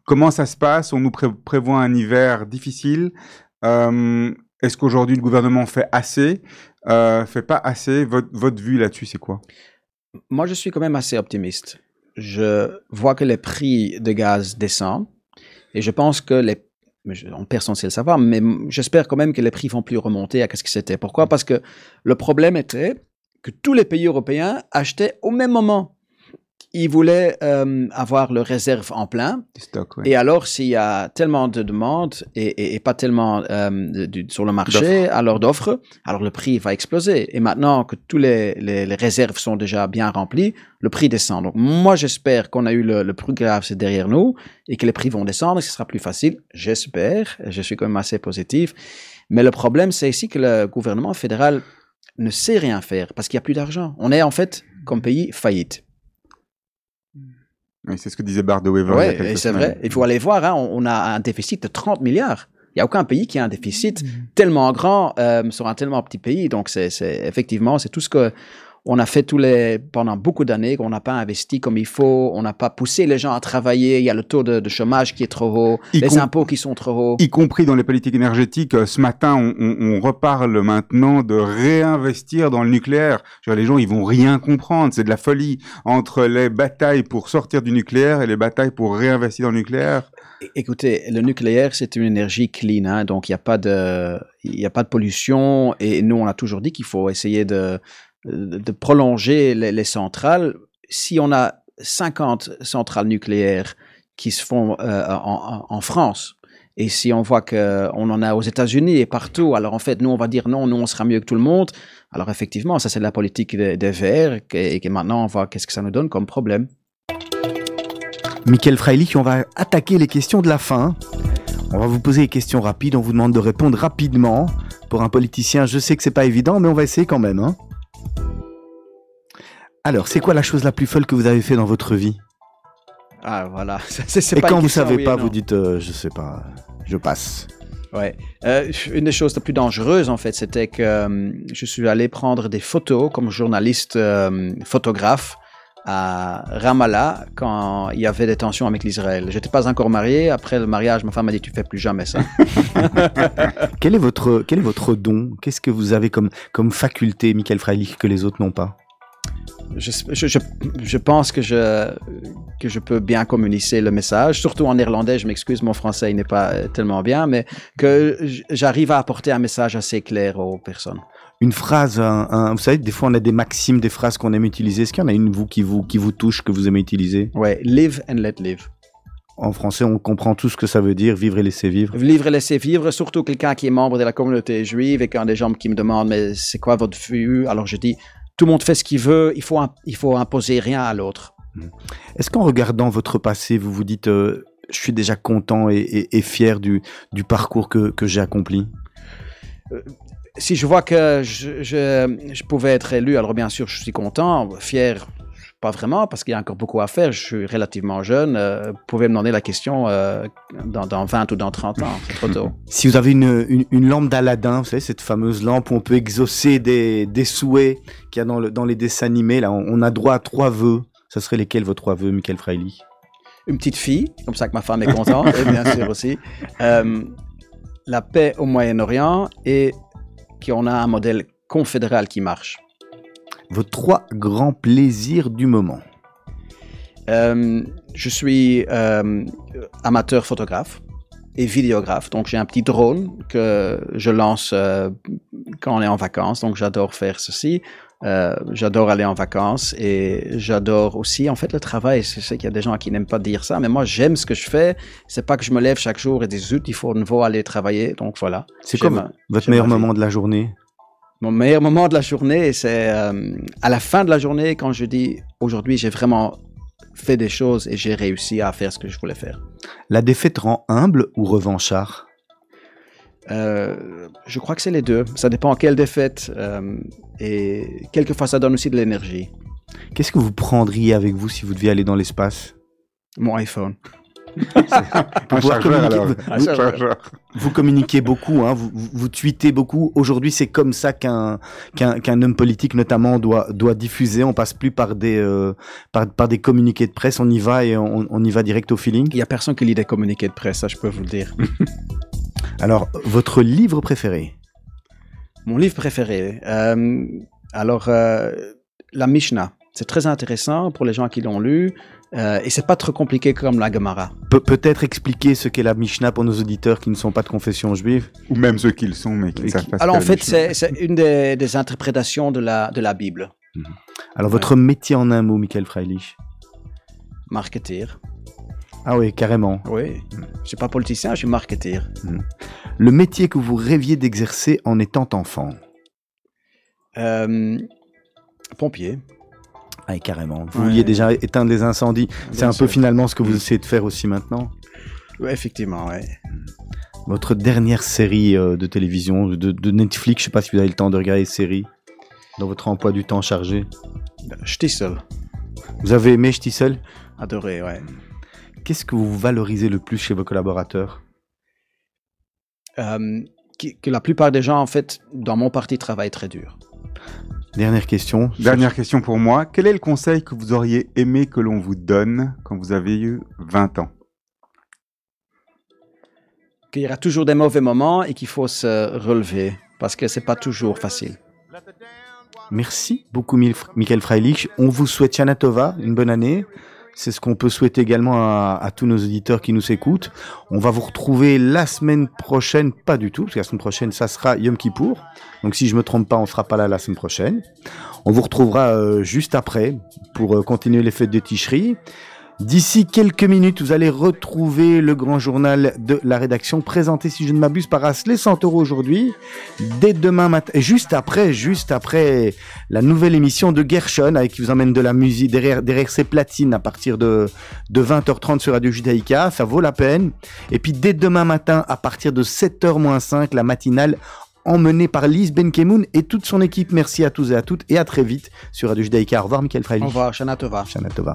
comment ça se passe? On nous pré- prévoit un hiver difficile. Euh, Est-ce qu'aujourd'hui le gouvernement fait assez? Fait pas assez? Votre, votre vue là-dessus, c'est quoi? Moi, je suis quand même assez optimiste. Je vois que les prix de gaz descendent et je pense que les mais je- on- sait le savoir, mais j'espère quand même que les prix vont plus remonter à ce que c'était. Pourquoi? Parce que le problème était que tous les pays européens achetaient au même moment. Ils voulaient euh, avoir leur réserve en plein. Du stock, ouais. Et alors, s'il y a tellement de demandes et, et- et pas tellement euh, du- sur le marché, alors d'offres, alors le prix va exploser. Et maintenant que tous les, les, les réserves sont déjà bien remplies, le prix descend. Donc, moi, j'espère qu'on a eu le, le plus grave, c'est derrière nous, et que les prix vont descendre, et que ce sera plus facile. J'espère. Je suis quand même assez positif. Mais le problème, c'est ici que le gouvernement fédéral ne sait rien faire parce qu'il n'y a plus d'argent. On est en fait, comme pays, faillite. Oui, c'est ce que disait Bart de Weaver. et c'est semaines. vrai. Il faut aller voir. hein, on, on a un déficit de 30 milliards. Il n'y a aucun pays qui a un déficit tellement grand euh, sur un tellement petit pays. Donc, c'est c'est- effectivement, c'est tout ce que on a fait tous les, pendant beaucoup d'années, qu'on n'a pas investi comme il faut, on n'a pas poussé les gens à travailler. Il y a le taux de, de chômage qui est trop haut, Y les impôts qui sont trop hauts. Y compris dans les politiques énergétiques. Euh, Ce matin, on, on- on reparle maintenant de réinvestir dans le nucléaire. Dire, les gens, ils vont rien comprendre. C'est de la folie entre les batailles pour sortir du nucléaire et les batailles pour réinvestir dans le nucléaire. Écoutez, le nucléaire, c'est une énergie clean, hein, donc il n'y a, pas de- il y a pas de pollution. Et nous, on a toujours dit qu'il faut essayer de, de prolonger les, les centrales. Si on a 50 centrales nucléaires qui se font euh, en, France, et si on voit qu'on en a aux États-Unis et partout, alors en fait, nous, on va dire non, nous, on sera mieux que tout le monde. Alors effectivement, ça, c'est de la politique des, Verts, et, et que maintenant, on voit qu'est-ce que ça nous donne comme problème. Michael Freilich, on va attaquer les questions de la fin. On va vous poser des questions rapides, on vous demande de répondre rapidement. Pour un politicien, je sais que c'est pas évident, mais on va essayer quand même. hein. Alors, c'est quoi la chose la plus folle que vous avez fait dans votre vie? Ah, voilà. C'est- c'est Et pas quand une vous question savez oui et pas, non. vous dites, euh, je sais pas, je passe. Ouais. Euh, une des choses les plus dangereuses, en fait, c'était que euh, je suis allé prendre des photos comme journaliste euh, photographe à Ramallah quand il y avait des tensions avec l'Israël. J'étais pas encore marié. Après le mariage, ma femme m'a dit tu fais plus jamais ça. Quel est votre, quel est votre don? Qu'est-ce que vous avez comme, comme faculté, Michael Freilich, que les autres n'ont pas? Je, je, je, je pense que je, que je peux bien communiquer le message, surtout en néerlandais. Je m'excuse, mon français n'est pas tellement bien, mais que j'arrive à apporter un message assez clair aux personnes. Une phrase, un, un- vous savez, des fois on a des maximes, des phrases qu'on aime utiliser. Est-ce qu'il y en a une vous qui vous qui vous touche, que vous aimez utiliser? Ouais, live and let live. En français, on comprend tout ce que ça veut dire, vivre et laisser vivre. Vivre et laisser vivre, surtout quelqu'un qui est membre de la communauté juive et quand des gens qui me demandent mais c'est quoi votre vue? Alors je dis tout le monde fait ce qu'il veut, il faut, il faut imposer rien à l'autre. Est-ce qu'en regardant votre passé, vous vous dites, euh, je suis déjà content et, et- et fier du, du parcours que, que j'ai accompli? Si je vois que je, je, je pouvais être élu, alors bien sûr je suis content, fier, pas vraiment parce qu'il y a encore beaucoup à faire, je suis relativement jeune, euh, vous pouvez me demander la question euh, dans, dans 20 ou dans 30 ans, c'est trop tôt. Si vous avez une, une, une lampe d'Aladin, vous savez, cette fameuse lampe où on peut exaucer des, des souhaits qu'il y a dans, le, dans les dessins animés, là, on, on a droit à trois vœux. Ça serait lesquels vos trois vœux, Michael Freilich une petite fille, comme ça que ma femme est contente, et bien sûr aussi. Euh, la paix au Moyen-Orient et qu'on a un modèle confédéral qui marche. Vos trois grands plaisirs du moment. Euh, je suis euh, amateur photographe et vidéographe, donc j'ai un petit drone que je lance euh, quand on est en vacances, donc j'adore faire ceci. Euh, j'adore aller en vacances et j'adore aussi en fait le travail. Je sais qu'il y a des gens qui n'aiment pas dire ça, mais moi j'aime ce que je fais. C'est pas que je me lève chaque jour et dis zut, il faut de nouveau aller travailler. Donc voilà. C'est vo- votre meilleur moment de la journée? Mon meilleur moment de la journée, c'est euh, à la fin de la journée quand je dis aujourd'hui j'ai vraiment fait des choses et j'ai réussi à faire ce que je voulais faire. La défaite rend humble ou revanchard? Euh, je crois que c'est les deux. Ça dépend quelle défaite. euh, et quelquefois, ça donne aussi de l'énergie. Qu'est-ce que vous prendriez avec vous si vous deviez aller dans l'espace? Mon iPhone. Un pouvoir chargeur communiquer- alors. Un Un chargeur. chargeur. Vous communiquez beaucoup, hein, vous, vous, vous tweetez beaucoup. Aujourd'hui, c'est comme ça qu'un qu'un qu'un homme politique, notamment, doit, doit diffuser. On passe plus par des, euh, par, par des communiqués de presse. On y va et on, on y va direct au feeling. Il y a personne qui lit des communiqués de presse, ça je peux vous le dire. Alors, votre livre préféré? Mon livre préféré. euh, alors, euh, la Mishnah. C'est très intéressant pour les gens qui l'ont lu. euh, et c'est pas trop compliqué comme la Gemara. Pe- Peut-être expliquer ce qu'est la Mishnah pour nos auditeurs qui ne sont pas de confession juive? Ou même ceux qui le sont, mais qui ne savent pas ce Alors, en fait, c'est c'est une des, des interprétations de la, de la Bible. Alors, votre métier en un mot, Michael Freilich? Marketeer. Ah oui, carrément. Oui. Je suis pas politicien, je suis marketeer. Le métier que vous rêviez d'exercer en étant enfant. Euh, pompier. Ah, carrément. Vous vouliez déjà éteindre les incendies. C'est un peu finalement ce que vous Mm. essayez de faire aussi maintenant. Oui, effectivement, ouais. Votre dernière série euh, de télévision, de, de Netflix, je sais pas si vous avez le temps de regarder les séries dans votre emploi du temps chargé. Stissel. Vous avez aimé Stissel Adoré, ouais. Qu'est-ce que vous valorisez le plus chez vos collaborateurs? Euh, que la plupart des gens, en fait, dans mon parti, travaillent très dur. Dernière question. Dernière question pour moi. Quel est le conseil que vous auriez aimé que l'on vous donne quand vous avez eu 20 ans? Qu'il y aura toujours des mauvais moments et qu'il faut se relever parce que c'est pas toujours facile. Merci beaucoup, Michael Freilich. On vous souhaite Shana Tova, une bonne année. C'est ce qu'on peut souhaiter également à, tous nos auditeurs qui nous écoutent. On va vous retrouver la semaine prochaine, pas du tout, parce que la semaine prochaine, ça sera Yom Kippour. Donc si je me trompe pas, on sera pas là la semaine prochaine. On vous retrouvera euh, juste après pour euh, continuer les fêtes de Ticherie. D'ici quelques minutes, vous allez retrouver le grand journal de la rédaction présenté, si je ne m'abuse, par Asley Santoro aujourd'hui. Dès demain matin, juste après, juste après la nouvelle émission de Gershon, avec qui vous emmène de la musique derrière, derrière ses platines à partir de, de 20h30 sur Radio Judaïka. Ça vaut la peine. Et puis dès demain matin, à partir de 7h-5, la matinale emmenée par Lise Benkemoun et toute son équipe. Merci à tous et à toutes et à très vite sur Radio Judaïka. Au revoir, Michael Au Freilich. revoir, Shana Tova. Shana Tova.